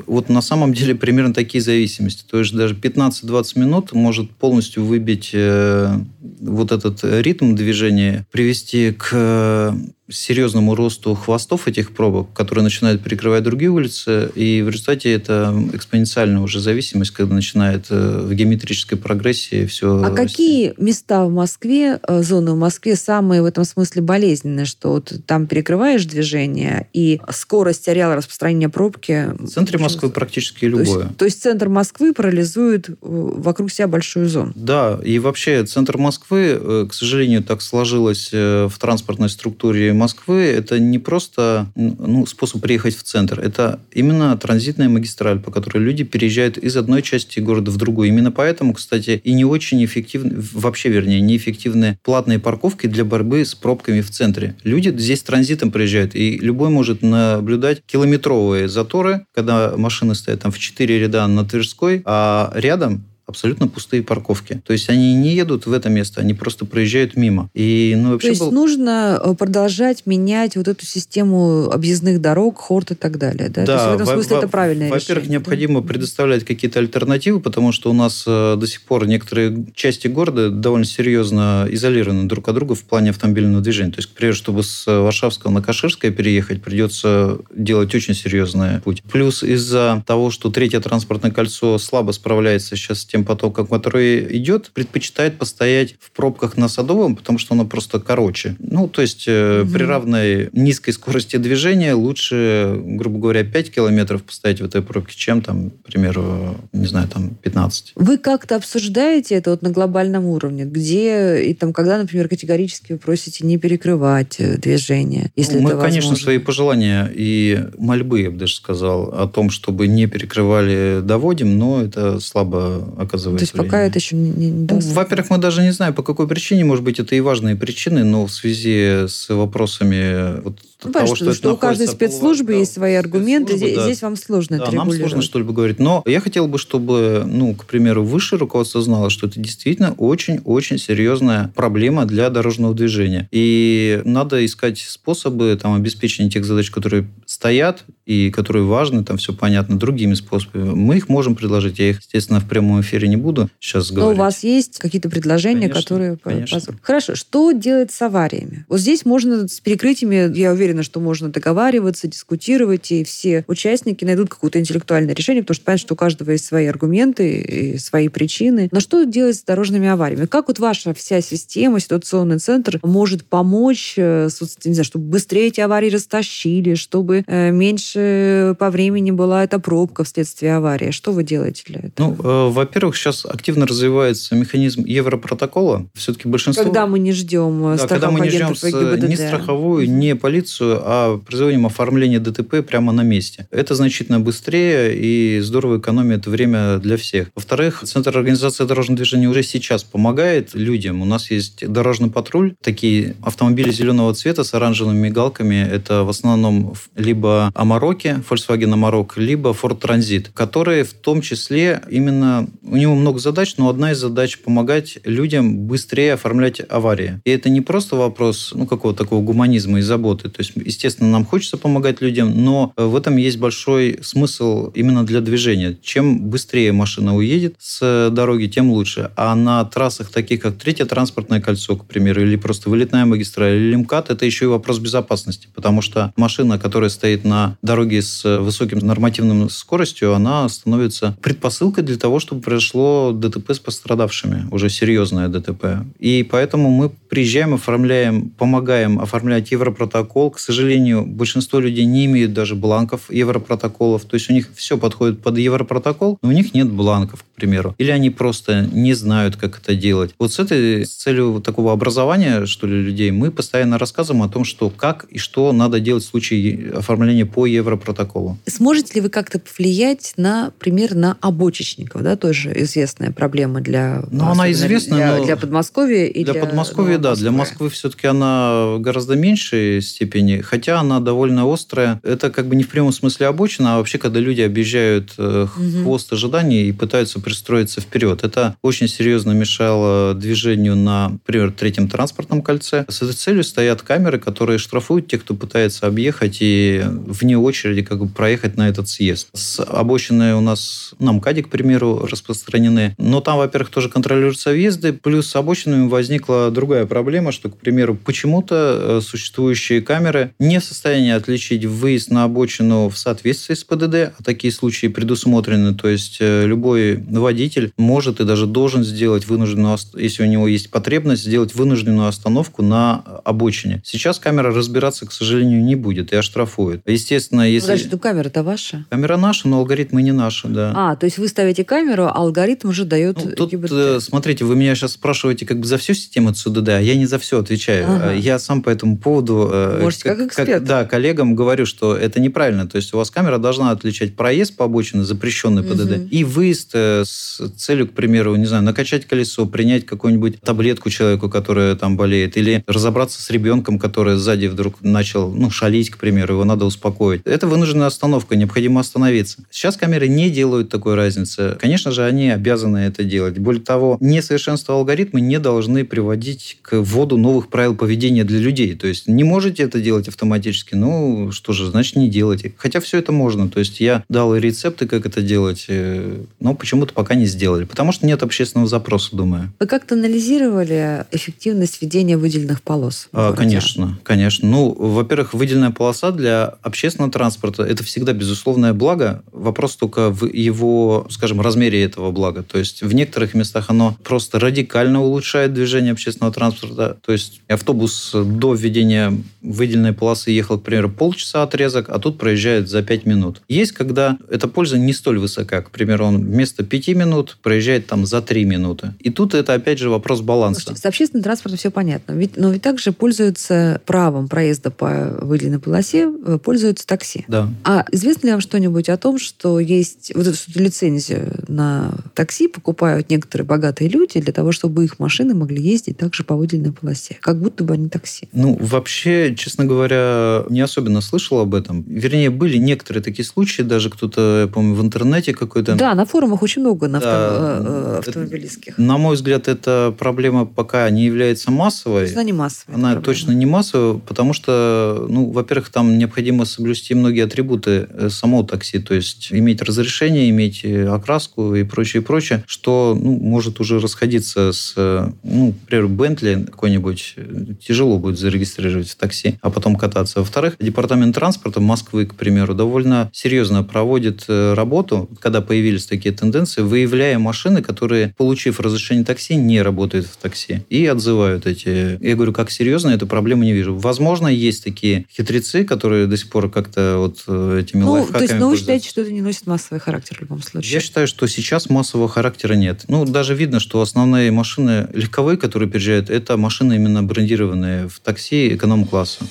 вот на самом деле примерно такие зависимости. То есть даже 15-20 минут может полностью выбить э, вот этот ритм движения, привести к э, серьезному росту хвостов этих пробок, которые начинают перекрывать другие улицы, и в результате это экспоненциальная уже зависимость, когда начинает э, в геометрической прогрессии все А расти. какие места в Москве, э, зоны в Москве самые в этом смысле болезненные, что вот там перекрываешь движение, и скорость ареала распространения пробки... В центре Москвы практически любое. То есть, то есть центр Москвы парализует э, вокруг себя большую зону? Да, и вообще центр Москвы, к сожалению, так сложилось в транспортной структуре Москвы это не просто ну, способ приехать в центр, это именно транзитная магистраль, по которой люди переезжают из одной части города в другую. Именно поэтому, кстати, и не очень эффективны, вообще, вернее, неэффективны платные парковки для борьбы с пробками в центре. Люди здесь транзитом приезжают, и любой может наблюдать километровые заторы, когда машины стоят там в четыре ряда на Тверской, а рядом абсолютно пустые парковки. То есть они не едут в это место, они просто проезжают мимо. И, ну, вообще То есть был... нужно э, продолжать менять вот эту систему объездных дорог, хорт и так далее. Да, да То есть в этом смысле во- это правильное во- решение. Во-первых, необходимо да? предоставлять какие-то альтернативы, потому что у нас э, до сих пор некоторые части города довольно серьезно изолированы друг от друга в плане автомобильного движения. То есть, к примеру, чтобы с Варшавского на Каширское переехать, придется делать очень серьезный путь. Плюс из-за того, что третье транспортное кольцо слабо справляется сейчас с тем потоком, который идет, предпочитает постоять в пробках на Садовом, потому что оно просто короче. Ну, то есть угу. при равной низкой скорости движения лучше, грубо говоря, 5 километров постоять в этой пробке, чем там, к примеру, не знаю, там 15. Вы как-то обсуждаете это вот на глобальном уровне? Где и там, когда, например, категорически вы просите не перекрывать э, движение, если Мы, это конечно, свои пожелания и мольбы, я бы даже сказал, о том, чтобы не перекрывали, доводим, но это слабо оказывается то есть пока это еще не, не ну, Во-первых, мы даже не знаем, по какой причине. Может быть, это и важные причины, но в связи с вопросами вот ну, того, что, что у каждой спецслужбы да, есть свои аргументы. Здесь, да. здесь вам сложно да, это нам сложно что-либо говорить. Но я хотел бы, чтобы, ну, к примеру, высшее руководство знало, что это действительно очень-очень серьезная проблема для дорожного движения. И надо искать способы там, обеспечения тех задач, которые стоят и которые важны, там все понятно, другими способами. Мы их можем предложить. Я их, естественно, в прямом эфире не буду сейчас говорить. Но у вас есть какие-то предложения, конечно, которые... Конечно. Хорошо. Что делать с авариями? Вот здесь можно с перекрытиями, я уверена, что можно договариваться, дискутировать, и все участники найдут какое-то интеллектуальное решение, потому что понятно, что у каждого есть свои аргументы и свои причины. Но что делать с дорожными авариями? Как вот ваша вся система, ситуационный центр может помочь, э, не знаю, чтобы быстрее эти аварии растащили, чтобы э, меньше по времени была эта пробка вследствие аварии? Что вы делаете для этого? Ну, э, во-первых, сейчас активно развивается механизм Европротокола. Все-таки большинство... Когда мы не ждем да, когда мы не ждем ни страховую, ни полицию, а производим оформление ДТП прямо на месте. Это значительно быстрее и здорово экономит время для всех. Во-вторых, Центр организации дорожного движения уже сейчас помогает людям. У нас есть дорожный патруль, такие автомобили зеленого цвета с оранжевыми мигалками. Это в основном либо Амароки, Volkswagen Amarok, либо Ford Transit, которые в том числе именно... У него много задач, но одна из задач помогать людям быстрее оформлять аварии. И это не просто вопрос ну, какого-то такого гуманизма и заботы. То есть, естественно, нам хочется помогать людям, но в этом есть большой смысл именно для движения. Чем быстрее машина уедет с дороги, тем лучше. А на трассах, таких как Третье транспортное кольцо, к примеру, или просто вылетная магистраль, или МКАД, это еще и вопрос безопасности. Потому что машина, которая стоит на дороге с высоким нормативным скоростью, она становится предпосылкой для того, чтобы произошло ДТП с пострадавшими, уже серьезное ДТП. И поэтому мы приезжаем, оформляем, помогаем оформлять европротокол. К сожалению, большинство людей не имеют даже бланков европротоколов. То есть у них все подходит под европротокол, но у них нет бланков, к примеру. Или они просто не знают, как это делать. Вот с этой с целью такого образования, что ли, людей, мы постоянно рассказываем о том, что как и что надо делать в случае оформления по европротоколу. Сможете ли вы как-то повлиять, например, на обочечников? Да, тоже известная проблема для, ну, она известна, для, но для Подмосковья и для, для Подмосковья, да, для Москвы все-таки она в гораздо меньшей степени, хотя она довольно острая. Это как бы не в прямом смысле обочина, а вообще, когда люди объезжают угу. хвост ожидания и пытаются пристроиться вперед. Это очень серьезно мешало движению на, например, третьем транспортном кольце. С этой целью стоят камеры, которые штрафуют тех, кто пытается объехать и вне очереди как бы проехать на этот съезд. С обочины у нас на МКАДе, к примеру, распространены. Но там, во-первых, тоже контролируются въезды, плюс с обочинами возникла другая проблема, что, к примеру, почему-то э, существующие камеры не в состоянии отличить выезд на обочину в соответствии с ПДД, а такие случаи предусмотрены. То есть э, любой водитель может и даже должен сделать вынужденную, если у него есть потребность, сделать вынужденную остановку на обочине. Сейчас камера разбираться, к сожалению, не будет и оштрафует. Естественно, если... Подожди, ну камера-то ваша? Камера наша, но алгоритмы не наши, да. А, то есть вы ставите камеру, а алгоритм уже дает Ну, тут, ГИБДД. э, смотрите, вы меня сейчас спрашиваете как бы за всю систему ЦУДД, а я не за все отвечаю. Ага. Э, Я сам по этому поводу... э, Можете как эксперт. Да, коллегам говорю, что это неправильно. То есть у вас камера должна отличать проезд по обочине, запрещенный ПДД, Мгм. и выезд с целью, к примеру, не знаю, накачать колесо, принять какую-нибудь таблетку человеку, который там болеет, или разобраться с ребенком, который сзади вдруг начал, ну, шалить, к примеру, его надо успокоить. Это вынужденная остановка, необходимо остановиться. Сейчас камеры не делают такой разницы. Конечно же, они обязаны это делать. Более того, несовершенство алгоритма не должны приводить к вводу новых правил поведения для людей. То есть не можете это делать автоматически, ну, что же, значит, не делайте. Хотя все это можно. То есть я дал и рецепты, как это делать, э, но почему-то пока не сделали. Потому что нет общественного запроса, думаю. Вы как-то анализировали эффективность ведения выделенных полос? А? Конечно, конечно. Ну, во-первых, выделенная полоса для общественного транспорта – это всегда безусловное благо. Вопрос только в его, скажем, размере этого блага. То есть в некоторых местах оно просто радикально улучшает движение общественного транспорта. То есть автобус до введения выделенной полосы ехал, к примеру, полчаса отрезок, а тут проезжает за 5 минут. Есть, когда эта польза не столь высока. К примеру, он вместо 5 минут проезжает там за 3 минуты. И тут это, опять же, вопрос баланса. Слушайте, с общественным транспортом все понятно. Ведь, но ведь также пользуются правом проезда по выделенной полосе, э, пользуются такси. Да. А известно ли вам что-нибудь о том, что есть вот эту лицензию на такси покупают некоторые богатые люди для того, чтобы их машины могли ездить также по выделенной полосе, как будто бы они такси? Ну, вообще, честно говоря, не особенно слышал об этом. Вернее, были некоторые такие случаи, даже кто-то, я помню, в интернете какой-то... Да, на форумах очень много на Да, авто- э, э, это- автомобилистских. На мой взгляд, эта проблема пока не является массовой. Она не массовая. Она проблема. точно не массовая, потому что, ну, во-первых, там необходимо соблюсти многие атрибуты э, самого такси, то есть иметь разрешение, иметь э, окраску и прочее, прочее, что ну, может уже расходиться с, э, ну, например, Бентли какой-нибудь э, тяжело будет зарегистрировать в такси, а потом кататься. Во-вторых, департамент транспорта Москвы, к примеру, довольно серьезно проводит э, работу, когда появились такие тенденции, выявляя машины, которые, получив разрешение такси, не работают в такси и отзывают эти. Я говорю, как серьезно, эту проблему не вижу. Возможно, есть такие хитрецы, которые до сих пор как-то вот этими Ну, лайфхаками то есть, ну, вы считаете, что это не носит массовый характер в любом случае? Я считаю, что сейчас массового характера нет. Ну, даже видно, что основные машины легковые, которые приезжают, это машины именно брендированные в такси эконом-класса.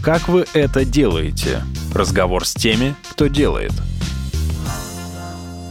Как вы это делаете? Разговор с теми, кто делает.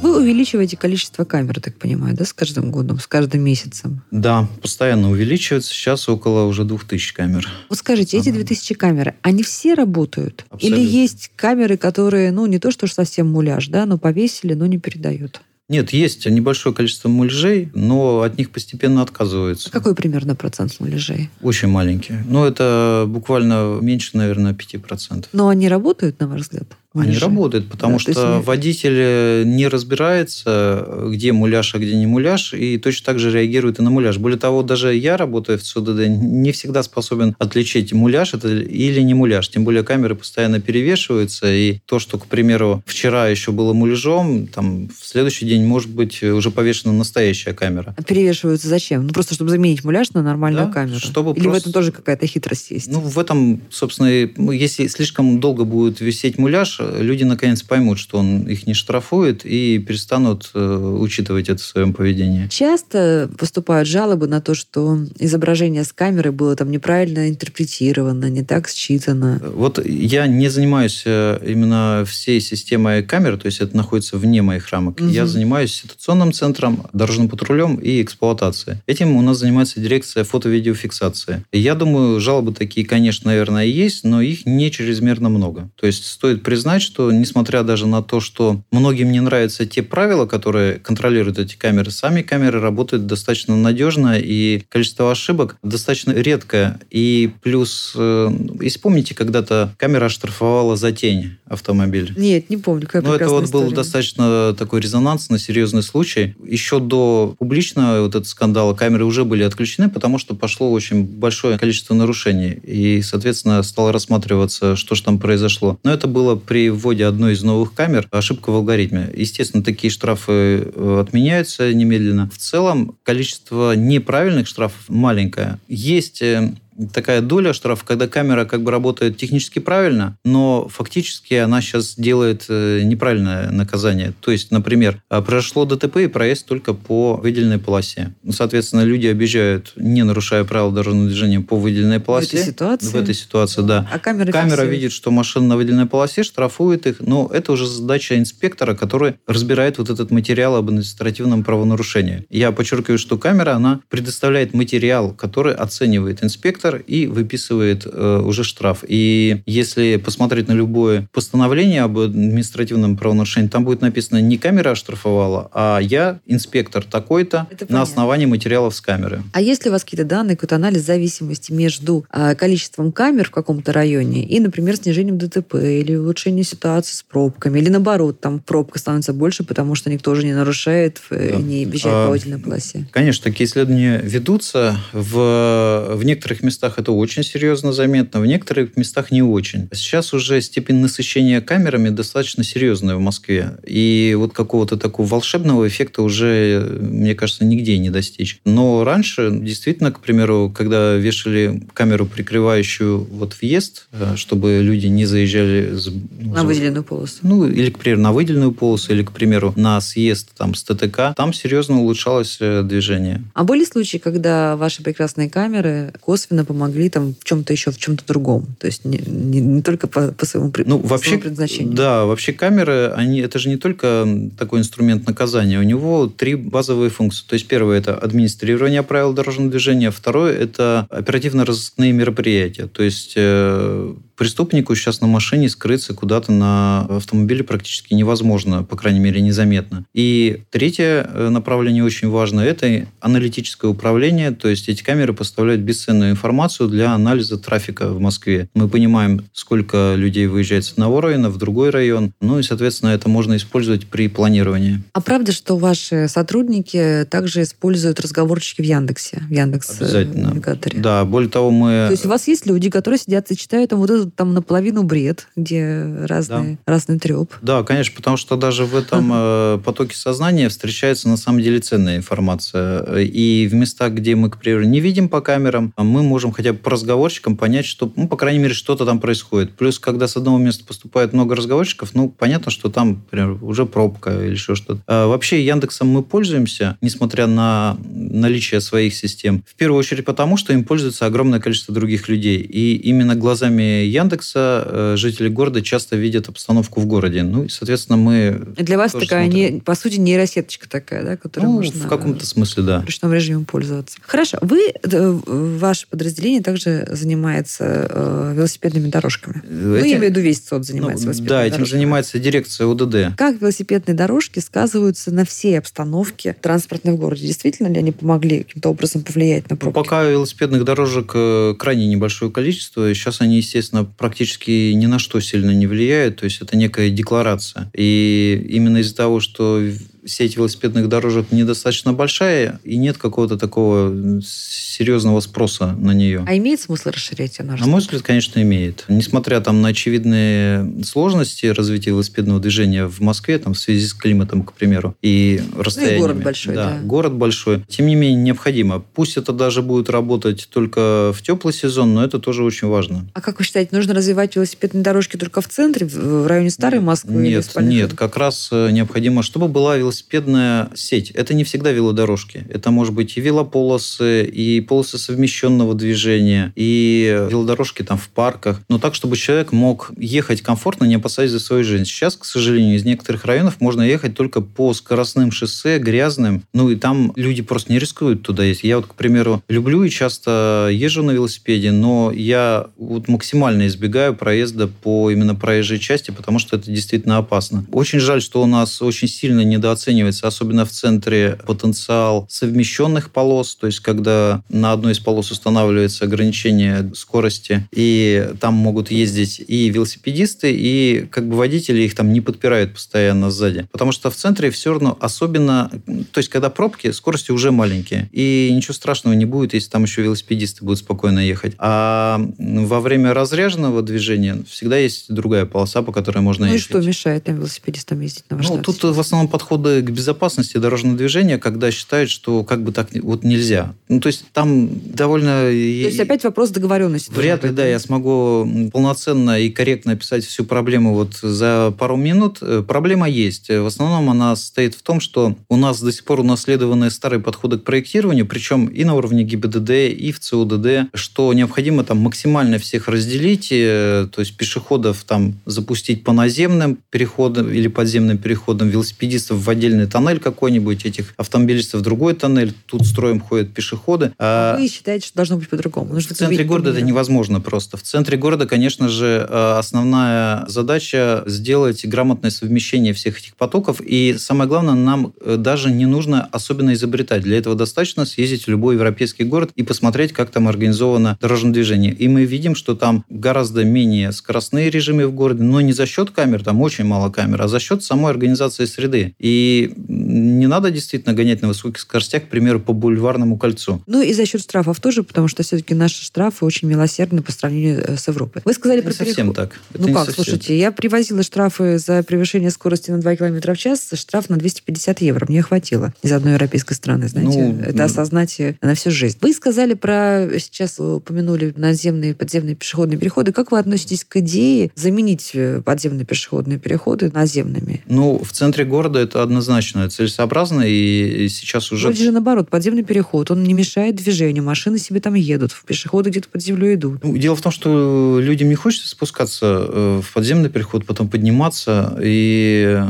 Вы увеличиваете количество камер, так понимаю, да, с каждым годом, с каждым месяцем? Да, постоянно увеличивается. Сейчас около уже 2000 камер. Вот скажите, эти Ага. 2000 камер, они все работают? Абсолютно. Или есть камеры, которые, ну, не то, что совсем муляж, да, но повесили, но не передают? Нет, есть небольшое количество муляжей, но от них постепенно отказываются. А какой примерно процент муляжей? Очень маленькие. Ну, это буквально меньше, наверное, 5%. Но они работают, на ваш взгляд? Они муляжи? работают, потому Да, то есть что они- водитель э, не разбирается, где муляж, а где не муляж, и точно так же реагирует и на муляж. Более того, даже я, работая в СУДД, не всегда способен отличить, муляж это или не муляж. Тем более камеры постоянно перевешиваются, и то, что, к примеру, вчера еще было муляжом, там, в следующий день может быть уже повешена настоящая камера. Перевешиваются зачем? Ну, просто чтобы заменить муляж на нормальную Да, камеру. чтобы Или в просто- этом тоже какая-то хитрость есть? Ну, в этом, собственно, ну, если слишком долго будет висеть муляж, люди наконец поймут, что он их не штрафует и перестанут э, учитывать это в своем поведении. Часто поступают жалобы на то, что изображение с камеры было там неправильно интерпретировано, не так считано. Вот я не занимаюсь э, именно всей системой камер, то есть это находится вне моих рамок. Мгм. Я занимаюсь ситуационным центром, дорожным патрулем и эксплуатацией. Этим у нас занимается дирекция фото-видеофиксации. Я думаю, жалобы такие, конечно, наверное, есть, но их не чрезмерно много. То есть стоит признать, признать, что несмотря даже на то, что многим не нравятся те правила, которые контролируют эти камеры, сами камеры работают достаточно надежно, и количество ошибок достаточно редкое. И плюс, э, и вспомните, когда-то камера оштрафовала за тень автомобиль. Нет, не помню. Какая Ну, это вот история. был достаточно такой резонансный, серьезный случай. Еще до публичного вот этого скандала камеры уже были отключены, потому что пошло очень большое количество нарушений. И, соответственно, стало рассматриваться, что же там произошло. Но это было при вводе одной из новых камер, ошибка в алгоритме. Естественно, такие штрафы э, отменяются немедленно. В целом, количество неправильных штрафов маленькое. Есть э, такая доля штрафа, когда камера как бы работает технически правильно, но фактически она сейчас делает э, неправильное наказание. То есть, например, а, произошло ДТП и проезд только по выделенной полосе. Соответственно, люди объезжают, не нарушая правила дорожного движения по выделенной полосе. этой ситуации? В этой ситуации, да. А камера Камера видит, что машина на выделенной полосе, штрафует их, но это уже задача инспектора, который разбирает вот этот материал об административном правонарушении. Я подчеркиваю, что камера, она предоставляет материал, который оценивает инспектор и выписывает э, уже штраф. И если посмотреть на любое постановление об административном правонарушении, там будет написано не камера оштрафовала, а я, инспектор такой-то, на основании материалов с камеры. А есть ли у вас какие-то данные, какой-то анализ зависимости между а, количеством камер в каком-то районе и, например, снижением ДТП или улучшением ситуации с пробками, или наоборот, там пробка становится больше, потому что никто уже не нарушает, э, Да. не обещает А, по полосе? Конечно, такие исследования ведутся. В, в некоторых местах это очень серьезно заметно, в некоторых местах не очень. Сейчас уже степень насыщения камерами достаточно серьезная в Москве. И вот какого-то такого волшебного эффекта уже, мне кажется, нигде не достичь. Но раньше, действительно, к примеру, когда вешали камеру, прикрывающую вот въезд, э, чтобы люди не заезжали с- ну, На выделенную полосу. ну, или, к примеру, на выделенную полосу, или, к примеру, на съезд там, с ТТК, там серьезно улучшалось э, движение. А были случаи, когда ваши прекрасные камеры косвенно помогли там в чем-то еще, в чем-то другом? То есть не, не- не только по, по своему, Ну, по вообще, своему предназначению? да, вообще камеры, они, это же не только такой инструмент наказания, у него три базовые функции. То есть первое – это администрирование правил дорожного движения, второе – это оперативно-розыскные мероприятия. То есть э, преступнику сейчас на машине скрыться куда-то на автомобиле практически невозможно, по крайней мере, незаметно. И третье э, направление очень важно – это аналитическое управление, то есть эти камеры поставляют бесценную информацию для анализа трафика в Москве. Мы понимаем, сколько людей выезжает с одного района в другой район, ну и, соответственно, это можно использовать при планировании. А правда, что ваши сотрудники также используют разговорчики в Яндексе, в Яндекс э, Обязательно. навигаторе? Да, более того, мы... То есть у вас есть люди, которые сидят и читают там вот этот там наполовину бред, где разные, разный треп. Да, конечно, потому что даже в этом э, потоке сознания встречается на самом деле ценная информация. И в местах, где мы, к примеру, не видим по камерам, мы можем хотя бы по разговорчикам понять, что, ну, по крайней мере, что-то там происходит. Плюс, когда с одного места поступает много разговорчиков, ну, понятно, что там, например, уже пробка или еще что-то. А вообще Яндексом мы пользуемся, несмотря на наличие своих систем. В первую очередь потому, что им пользуется огромное количество других людей. И именно глазами Яндекса э, жители города часто видят обстановку в городе. Ну, и, соответственно, мы... И Для вас такая, смотрим. не, по сути, нейросеточка такая, да, которая Ну, можно в каком-то смысле, да. в ручном режиме пользоваться. Хорошо. Вы, э, ваше подразделение также занимается э, велосипедными дорожками. Ну, Эти- я имею в виду весь СОД ну, занимается велосипедными да, этим дорожками. занимается дирекция УДД. Как велосипедные дорожки сказываются на всей обстановке транспортной в городе? Действительно ли они помогли каким-то образом повлиять на Ну, пробки? Пока велосипедных дорожек крайне небольшое количество. Сейчас они, естественно, практически ни на что сильно не влияют. То есть это некая декларация. И именно из-за того, что сеть велосипедных дорожек недостаточно большая, и нет какого-то такого серьезного спроса на нее. А имеет смысл расширять ее? На мой взгляд, конечно, имеет. Несмотря там на очевидные сложности развития велосипедного движения в Москве, там, в связи с климатом, к примеру, и расстояниями. город большой, да. город большой. Тем не менее, необходимо. Пусть это даже будет работать только в теплый сезон, но это тоже очень важно. А как вы считаете, нужно развивать велосипедные дорожки только в центре, в районе Старой Москвы? Нет, нет, как раз э, необходимо, чтобы была велосипедная велосипедная сеть. Это не всегда велодорожки. Это может быть и велополосы, и полосы совмещенного движения, и велодорожки там в парках. Но так, чтобы человек мог ехать комфортно, не опасаясь за свою жизнь. Сейчас, к сожалению, из некоторых районов можно ехать только по скоростным шоссе, грязным. Ну и там люди просто не рискуют туда ездить. Я вот, к примеру, люблю и часто езжу на велосипеде, но я вот максимально избегаю проезда по именно проезжей части, потому что это действительно опасно. Очень жаль, что у нас очень сильно недооценивается, особенно в центре, потенциал совмещенных полос, то есть когда на одной из полос устанавливается ограничение скорости, и там могут ездить и велосипедисты, и как бы водители их там не подпирают постоянно сзади. Потому что в центре все равно особенно... То есть когда пробки, скорости уже маленькие. И ничего страшного не будет, если там еще велосипедисты будут спокойно ехать. А во время разряженного движения всегда есть другая полоса, по которой можно ну ехать. Ну и что мешает там велосипедистам ездить на Ну, тут в основном подходы к безопасности дорожного движения, когда считают, что как бы так вот нельзя. Ну, то есть там довольно... То есть опять вопрос договоренности. Вряд ли, да, я смогу полноценно и корректно описать всю проблему вот за пару минут. Э, проблема есть. В основном она состоит в том, что у нас до сих пор унаследованы старые подходы к проектированию, причем и на уровне ГИБДД, и в ЦУДД, что необходимо там максимально всех разделить, э, то есть пешеходов там запустить по наземным переходам или подземным переходам, велосипедистов в отдельный тоннель какой-нибудь, этих автомобилистов в другой тоннель, тут строем ходят пешеходы. А вы считаете, что должно быть по-другому? в центре города это невозможно просто. В центре города, конечно же, э, основная задача сделать грамотное совмещение всех этих потоков, и самое главное, нам э, даже не нужно особенно изобретать. Для этого достаточно съездить в любой европейский город и посмотреть, как там организовано дорожное движение. И мы видим, что там гораздо менее скоростные режимы в городе, но не за счет камер, там очень мало камер, а за счет самой организации среды. И не надо действительно гонять на высоких скоростях, к примеру, по бульварному кольцу. Ну и за счет штрафов тоже, потому что все-таки наши штрафы очень милосердны по сравнению э, с Европой. Вы сказали это про совсем переход. так. Это ну как, совсем. слушайте, я привозила штрафы за превышение скорости на 2 км в час, штраф на 250 евро. Мне хватило из одной европейской страны, знаете. Ну, это осознать на всю жизнь. Вы сказали про, сейчас упомянули наземные подземные пешеходные переходы. Как вы относитесь к идее заменить э, подземные пешеходные переходы наземными? Ну, в центре города это однозначно целесообразно, и сейчас уже... Вроде же наоборот, подземный переход, он не мешает движению, машины себе там едут, пешеходы где-то под землей идут. Ну, дело в том, что людям не хочется спускаться э, в подземный переход, потом подниматься и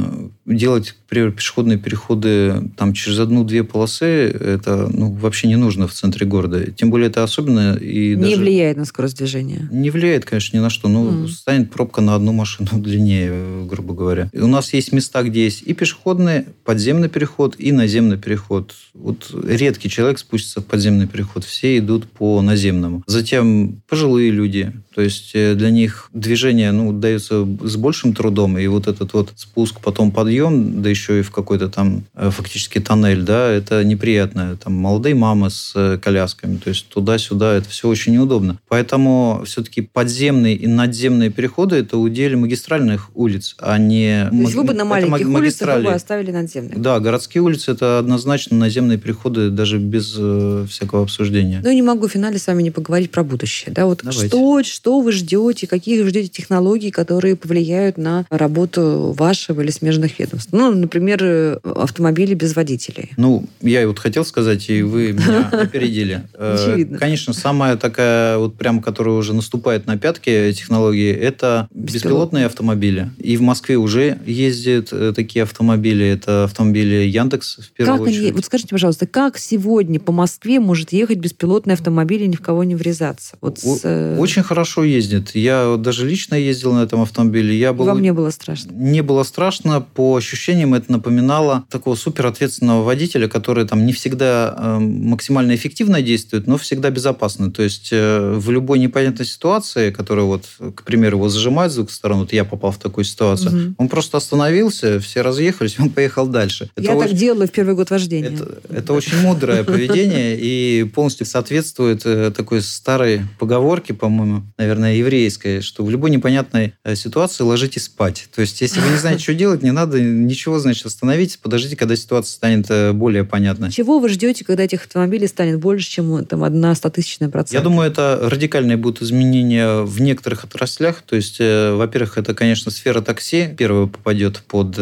делать, например, пешеходные переходы там через одну-две полосы, это ну, вообще не нужно в центре города. Тем более это особенно и Не даже... влияет на скорость движения? Не влияет, конечно, ни на что. Ну, mm. станет пробка на одну машину длиннее, грубо говоря. У нас есть места, где есть и пешеходный, подземный переход, и наземный переход. Вот редкий человек спустится в подземный переход. Все идут по наземному. Затем пожилые люди. То есть э, для них движение ну, дается с большим трудом. И вот этот вот спуск, потом подъем, да еще и в какой-то там э, фактически тоннель, да, это неприятно. Там молодые мамы с э, колясками. То есть туда-сюда это все очень неудобно. Поэтому все-таки подземные и надземные переходы это удели магистральных улиц, а не... То есть вы бы на маленьких улицах вы бы оставили надземные? Да, городские улицы это однозначно наземные переходы даже без э, всякого обсуждения. Ну, не могу в финале с вами не поговорить про будущее. Да? Вот что, что вы ждете, какие вы ждете технологий, которые повлияют на работу вашего или смежных ведомств? Ну, например, автомобили без водителей. Ну, я вот хотел сказать, и вы меня опередили. Э, Очевидно. Конечно, самая такая вот прям, которая уже наступает на пятки технологии, это беспилотные автомобили. И в Москве уже ездят э, такие автомобили. Это автомобили Яндекс в первую как очередь. Они, вот скажите, пожалуйста, как сегодня по Москве может ехать беспилотный автомобиль и ни в кого не врезаться? Вот с... Очень хорошо ездит. Я даже лично ездил на этом автомобиле. Я был... Вам не было страшно? Не было страшно. По ощущениям это напоминало такого суперответственного водителя, который там не всегда э, максимально эффективно действует, но всегда безопасно. То есть э, в любой непонятной ситуации, которая вот, к примеру, его зажимает с двух сторон, вот я попал в такую ситуацию, угу. он просто остановился, все разъехались, он поехал дальше. Это я очень... так делала в первый год вождения. Это, это очень мудрое поведение и полностью соответствует э, такой старой поговорке, по-моему, наверное, еврейской, что в любой непонятной э, ситуации ложитесь спать. То есть, если вы не знаете, что делать, не надо ничего, значит, остановитесь, подождите, когда ситуация станет э, более понятной. Чего вы ждете, когда этих автомобилей станет больше, чем там, одна стотысячная процент? Я думаю, это радикальные будут изменения в некоторых отраслях. То есть, во-первых, это, конечно, сфера такси первая попадет под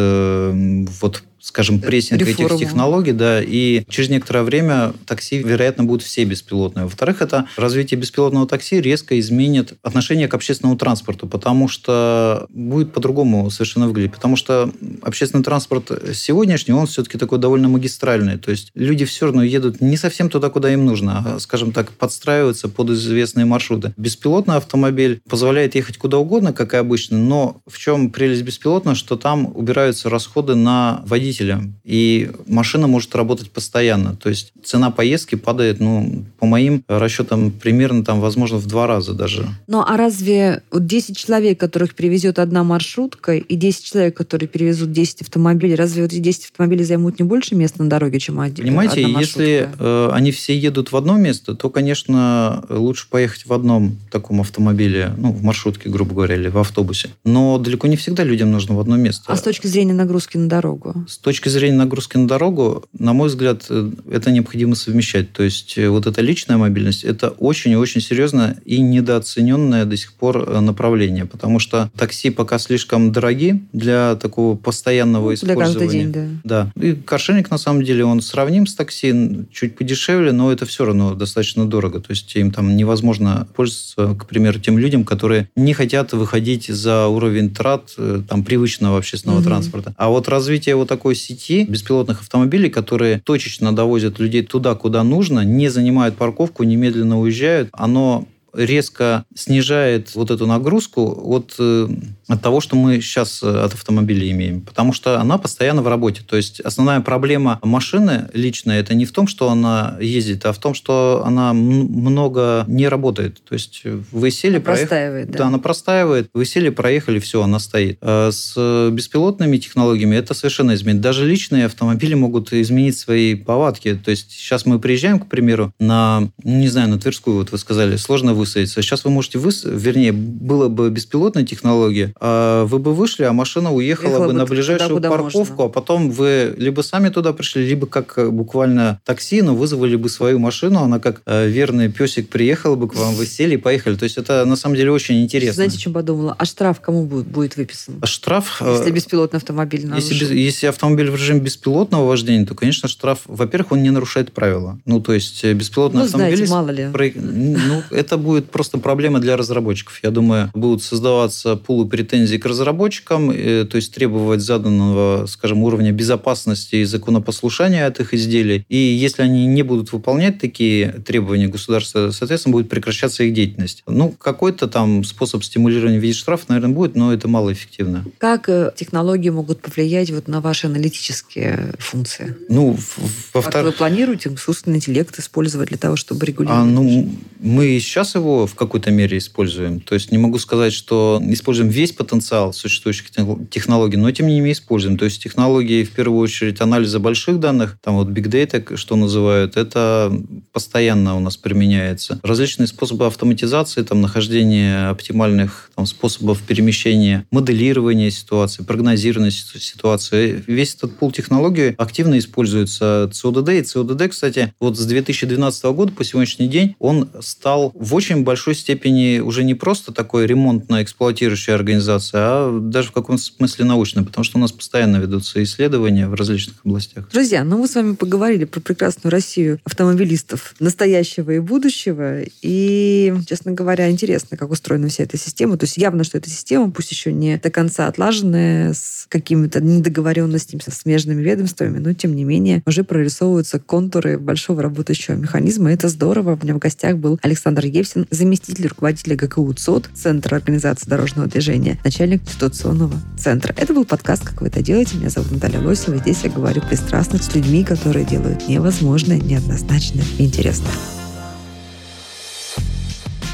вот скажем, прессинг Реформу. этих технологий, да, и через некоторое время такси, вероятно, будут все беспилотные. Во-вторых, это развитие беспилотного такси резко изменит отношение к общественному транспорту, потому что будет по-другому совершенно выглядеть. Потому что общественный транспорт сегодняшний, он все-таки такой довольно магистральный. То есть люди все равно едут не совсем туда, куда им нужно, а, скажем так, подстраиваются под известные маршруты. Беспилотный автомобиль позволяет ехать куда угодно, как и обычно, но в чем прелесть беспилотного, что там убираются расходы на водителя, и машина может работать постоянно. То есть цена поездки падает, ну, по моим расчетам, примерно там, возможно, в два раза даже. Ну, а разве вот 10 человек, которых перевезет одна маршрутка, и 10 человек, которые перевезут 10 автомобилей, разве вот эти 10 автомобилей займут не больше места на дороге, чем один? Понимаете, одна если маршрутка? э, они все едут в одно место, то, конечно, лучше поехать в одном таком автомобиле, ну, в маршрутке, грубо говоря, или в автобусе. Но далеко не всегда людям нужно в одно место. А с точки зрения нагрузки на дорогу? С точки зрения нагрузки на дорогу, на мой взгляд, э, это необходимо совмещать. То есть э, вот эта личная мобильность, это очень и очень серьезно и недооцененное до сих пор э, направление, потому что такси пока слишком дороги для такого постоянного Ну, Для каждый использования. день, да. Да. И каршеринг, на самом деле, он сравним с такси, чуть подешевле, но это все равно достаточно дорого. То есть им там невозможно пользоваться, к примеру, тем людям, которые не хотят выходить за уровень трат там, привычного общественного Мгм. транспорта. А вот развитие вот такой сети беспилотных автомобилей, которые точечно довозят людей туда, куда нужно, не занимают парковку, немедленно уезжают, оно резко снижает вот эту нагрузку от, э, от того, что мы сейчас от автомобиля имеем. Потому что она постоянно в работе. То есть основная проблема машины личная, это не в том, что она ездит, а в том, что она много не работает. То есть вы сели, проехали... Простаивает, да. Да, она простаивает. Вы сели, проехали, все, она стоит. А С беспилотными технологиями это совершенно изменит. Даже личные автомобили могут изменить свои повадки. То есть сейчас мы приезжаем, к примеру, на, не знаю, на Тверскую, вот вы сказали, сложно высадиться. Сейчас вы можете выс... вернее, было бы беспилотная технология, а вы бы вышли, а машина уехала Ехала бы на туда, ближайшую куда парковку, можно. а потом вы либо сами туда пришли, либо как э, буквально такси, но вызвали бы свою машину, она как э, верный песик приехала бы к вам, вы сели и поехали. То есть это на самом деле очень интересно. Знаете, чем подумала? А штраф кому будет, выписан? А штраф... э, Если беспилотный автомобиль если, нарушил? без- если автомобиль в режиме беспилотного вождения, то, конечно, штраф, во-первых, он не нарушает правила. Ну, то есть беспилотный Ну, автомобиль... знаете, мало ли. Про- Ну, это будет просто проблема для разработчиков. Я думаю, будут создаваться пулы претензий к разработчикам, э, то есть требовать заданного, скажем, уровня безопасности и законопослушания от их изделий. И если они не будут выполнять такие требования государства, соответственно, будет прекращаться их деятельность. Ну, какой-то там способ стимулирования в виде штрафа, наверное, будет, но это малоэффективно. Как э, технологии могут повлиять вот на ваши аналитические функции? Ну, в- в- Как во-вторых... вы планируете искусственный интеллект использовать для того, чтобы регулировать? А, ну, мы и сейчас его в какой-то мере используем. То есть не могу сказать, что используем весь потенциал существующих техно- технологий, но тем не менее используем. То есть технологии, в первую очередь, анализа больших данных, там вот big data, что называют, это постоянно у нас применяется. Различные способы автоматизации, там, нахождение оптимальных там, способов перемещения, моделирования ситуации, прогнозирования си- ситуации. Весь этот пул технологий активно используется CODD. И CODD, кстати, вот с 2012 года по сегодняшний день он стал в очень большой степени уже не просто такой ремонтно-эксплуатирующей организацией, а даже в каком-то смысле научной, потому что у нас постоянно ведутся исследования в различных областях. Друзья, ну мы с вами поговорили про прекрасную Россию автомобилистов настоящего и будущего. И, честно говоря, интересно, как устроена вся эта система. То есть явно, что эта система, пусть еще не до конца отлаженная, с какими-то недоговоренностями, со смежными ведомствами, но тем не менее уже прорисовываются контуры большого работающего механизма. Это здорово. У меня в гостях был Александр Евсин, заместитель руководителя ГКУ ЦОД, Центра организации дорожного движения, начальник ситуационного центра. Это был подкаст «Как вы это делаете?». Меня зовут Наталья Лосева. Здесь я говорю пристрастно с людьми, которые делают невозможное, неоднозначное и интересное.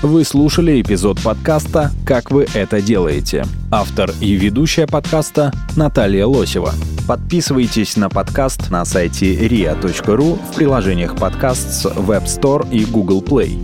Вы слушали эпизод подкаста «Как вы это делаете». Автор и ведущая подкаста Наталья Лосева. Подписывайтесь на подкаст на сайте ria.ru в приложениях подкаст с Web Store и Google Play.